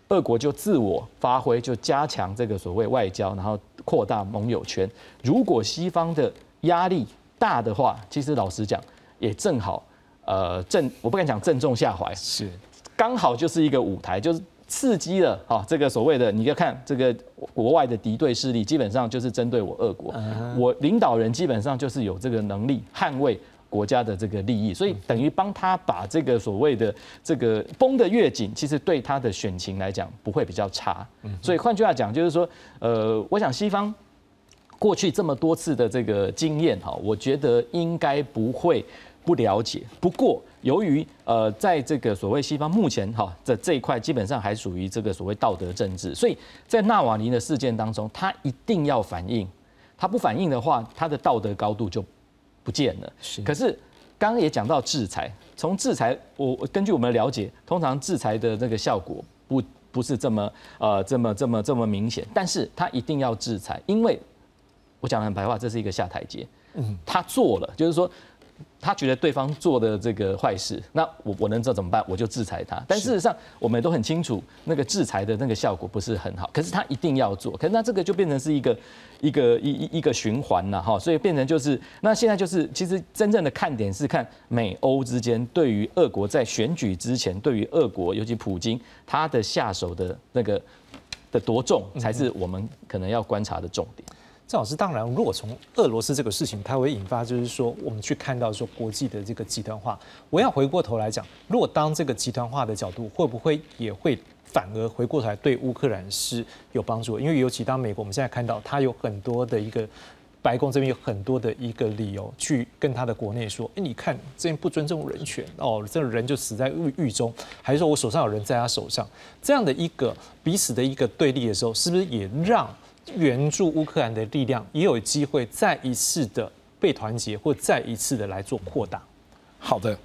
俄国就自我发挥，就加强这个所谓外交，然后扩大盟友圈。如果西方的压力，大的话，其实老实讲，也正好，呃，正我不敢讲正中下怀，是。刚好就是一个舞台，就是刺激了啊，这个所谓的你要看这个国外的敌对势力，基本上就是针对我俄国，我领导人基本上就是有这个能力捍卫国家的这个利益，所以等于帮他把这个所谓的这个绷得越紧，其实对他的选情来讲不会比较差。所以换句话讲，就是说，呃，我想西方。过去这么多次的这个经验哈，我觉得应该不会不了解。不过由于呃，在这个所谓西方目前哈在这一块基本上还属于这个所谓道德政治，所以在纳瓦尼的事件当中，他一定要反应，他不反应的话，他的道德高度就不见了。是。可是刚刚也讲到制裁，从制裁我根据我们的了解，通常制裁的那个效果不不是这么呃这么这么这么明显，但是他一定要制裁，因为。我讲的很白话，这是一个下台阶。嗯，他做了，就是说，他觉得对方做的这个坏事，那我我能知道怎么办？我就制裁他。但事实上，我们都很清楚，那个制裁的那个效果不是很好。可是他一定要做，可是那这个就变成是一个一个一一一个循环了哈。所以变成就是，那现在就是，其实真正的看点是看美欧之间对于俄国在选举之前，对于俄国尤其普京他的下手的那个的多重，才是我们可能要观察的重点。郑老师，当然，如果从俄罗斯这个事情，它会引发，就是说，我们去看到说国际的这个集团化。我要回过头来讲，如果当这个集团化的角度，会不会也会反而回过头来对乌克兰是有帮助？因为尤其当美国，我们现在看到它有很多的一个白宫这边有很多的一个理由去跟他的国内说，哎，你看这边不尊重人权哦，这人就死在狱狱中，还是说我手上有人在他手上，这样的一个彼此的一个对立的时候，是不是也让？援助乌克兰的力量也有机会再一次的被团结，或再一次的来做扩大。好的，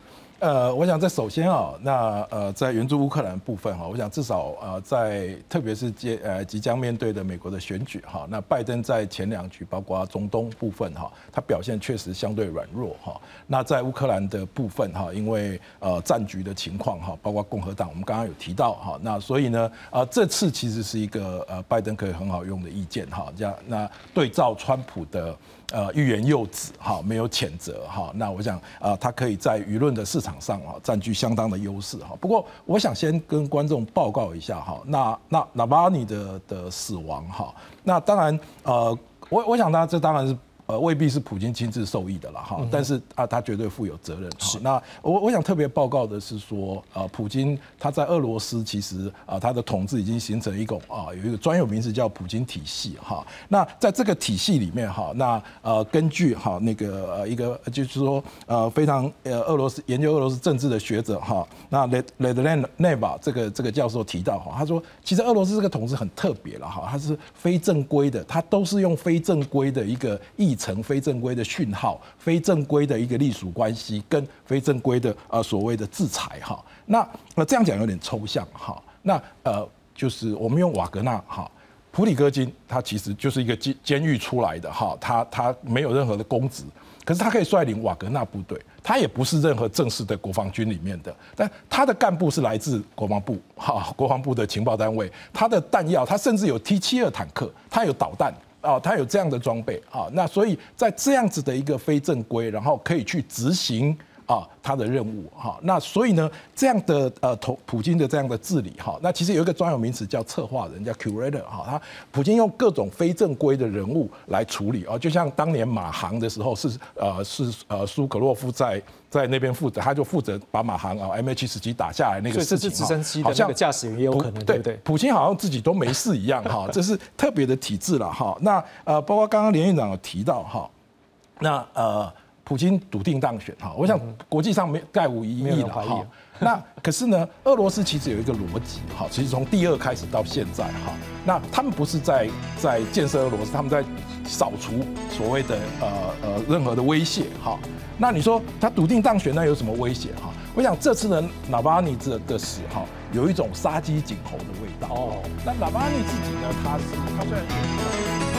呃，我想在首先啊，那呃，在援助乌克兰部分哈，我想至少呃，在特别是接呃即将面对的美国的选举哈，那拜登在前两局，包括中东部分哈，他表现确实相对软弱哈。那在乌克兰的部分哈，因为呃战局的情况哈，包括共和党，我们刚刚有提到哈，那所以呢，呃，这次其实是一个呃拜登可以很好用的意见哈，这样那对照川普的。呃，欲言又止，哈，没有谴责，哈，那我想，啊，他可以在舆论的市场上，啊，占据相当的优势，哈。不过，我想先跟观众报告一下，哈，那那纳巴尼的的死亡，哈，那当然，呃，我我想，他这当然是。呃，未必是普京亲自受益的了哈，但是啊，他绝对负有责任。是，那我我想特别报告的是说，呃，普京他在俄罗斯其实啊，他的统治已经形成一种啊，有一个专有名词叫普京体系哈。那在这个体系里面哈，那呃，根据哈那个呃一个就是说呃非常呃俄罗斯研究俄罗斯政治的学者哈，那雷雷德兰内瓦这个这个教授提到哈，他说其实俄罗斯这个统治很特别了哈，它是非正规的，它都是用非正规的一个议。成非正规的讯号，非正规的一个隶属关系，跟非正规的呃所谓的制裁哈，那那这样讲有点抽象哈，那呃就是我们用瓦格纳哈，普里戈金他其实就是一个监监狱出来的哈，他他没有任何的公职，可是他可以率领瓦格纳部队，他也不是任何正式的国防军里面的，但他的干部是来自国防部哈，国防部的情报单位，他的弹药他甚至有 T 七二坦克，他有导弹。哦，他有这样的装备啊，那所以在这样子的一个非正规，然后可以去执行啊他的任务哈，那所以呢，这样的呃，普普京的这样的治理哈，那其实有一个专有名词叫策划人，叫 curator 哈，他普京用各种非正规的人物来处理啊，就像当年马航的时候是呃是呃苏可洛夫在。在那边负责，他就负责把马航啊 MH 十七打下来那个事情，好像驾驶员也有可能，对不对？普京好像自己都没事一样哈，<laughs> 这是特别的体制了哈。那呃，包括刚刚连院长有提到哈，那呃，普京笃定当选哈，我想国际上没概无疑义了哈。<laughs> 那可是呢，俄罗斯其实有一个逻辑哈，其实从第二开始到现在哈，那他们不是在在建设俄罗斯，他们在扫除所谓的呃呃任何的威胁哈。那你说他笃定当选，那有什么威胁哈？我想这次的纳巴尼这的死哈，有一种杀鸡儆猴的味道哦。那纳巴尼自己呢，他是他虽然。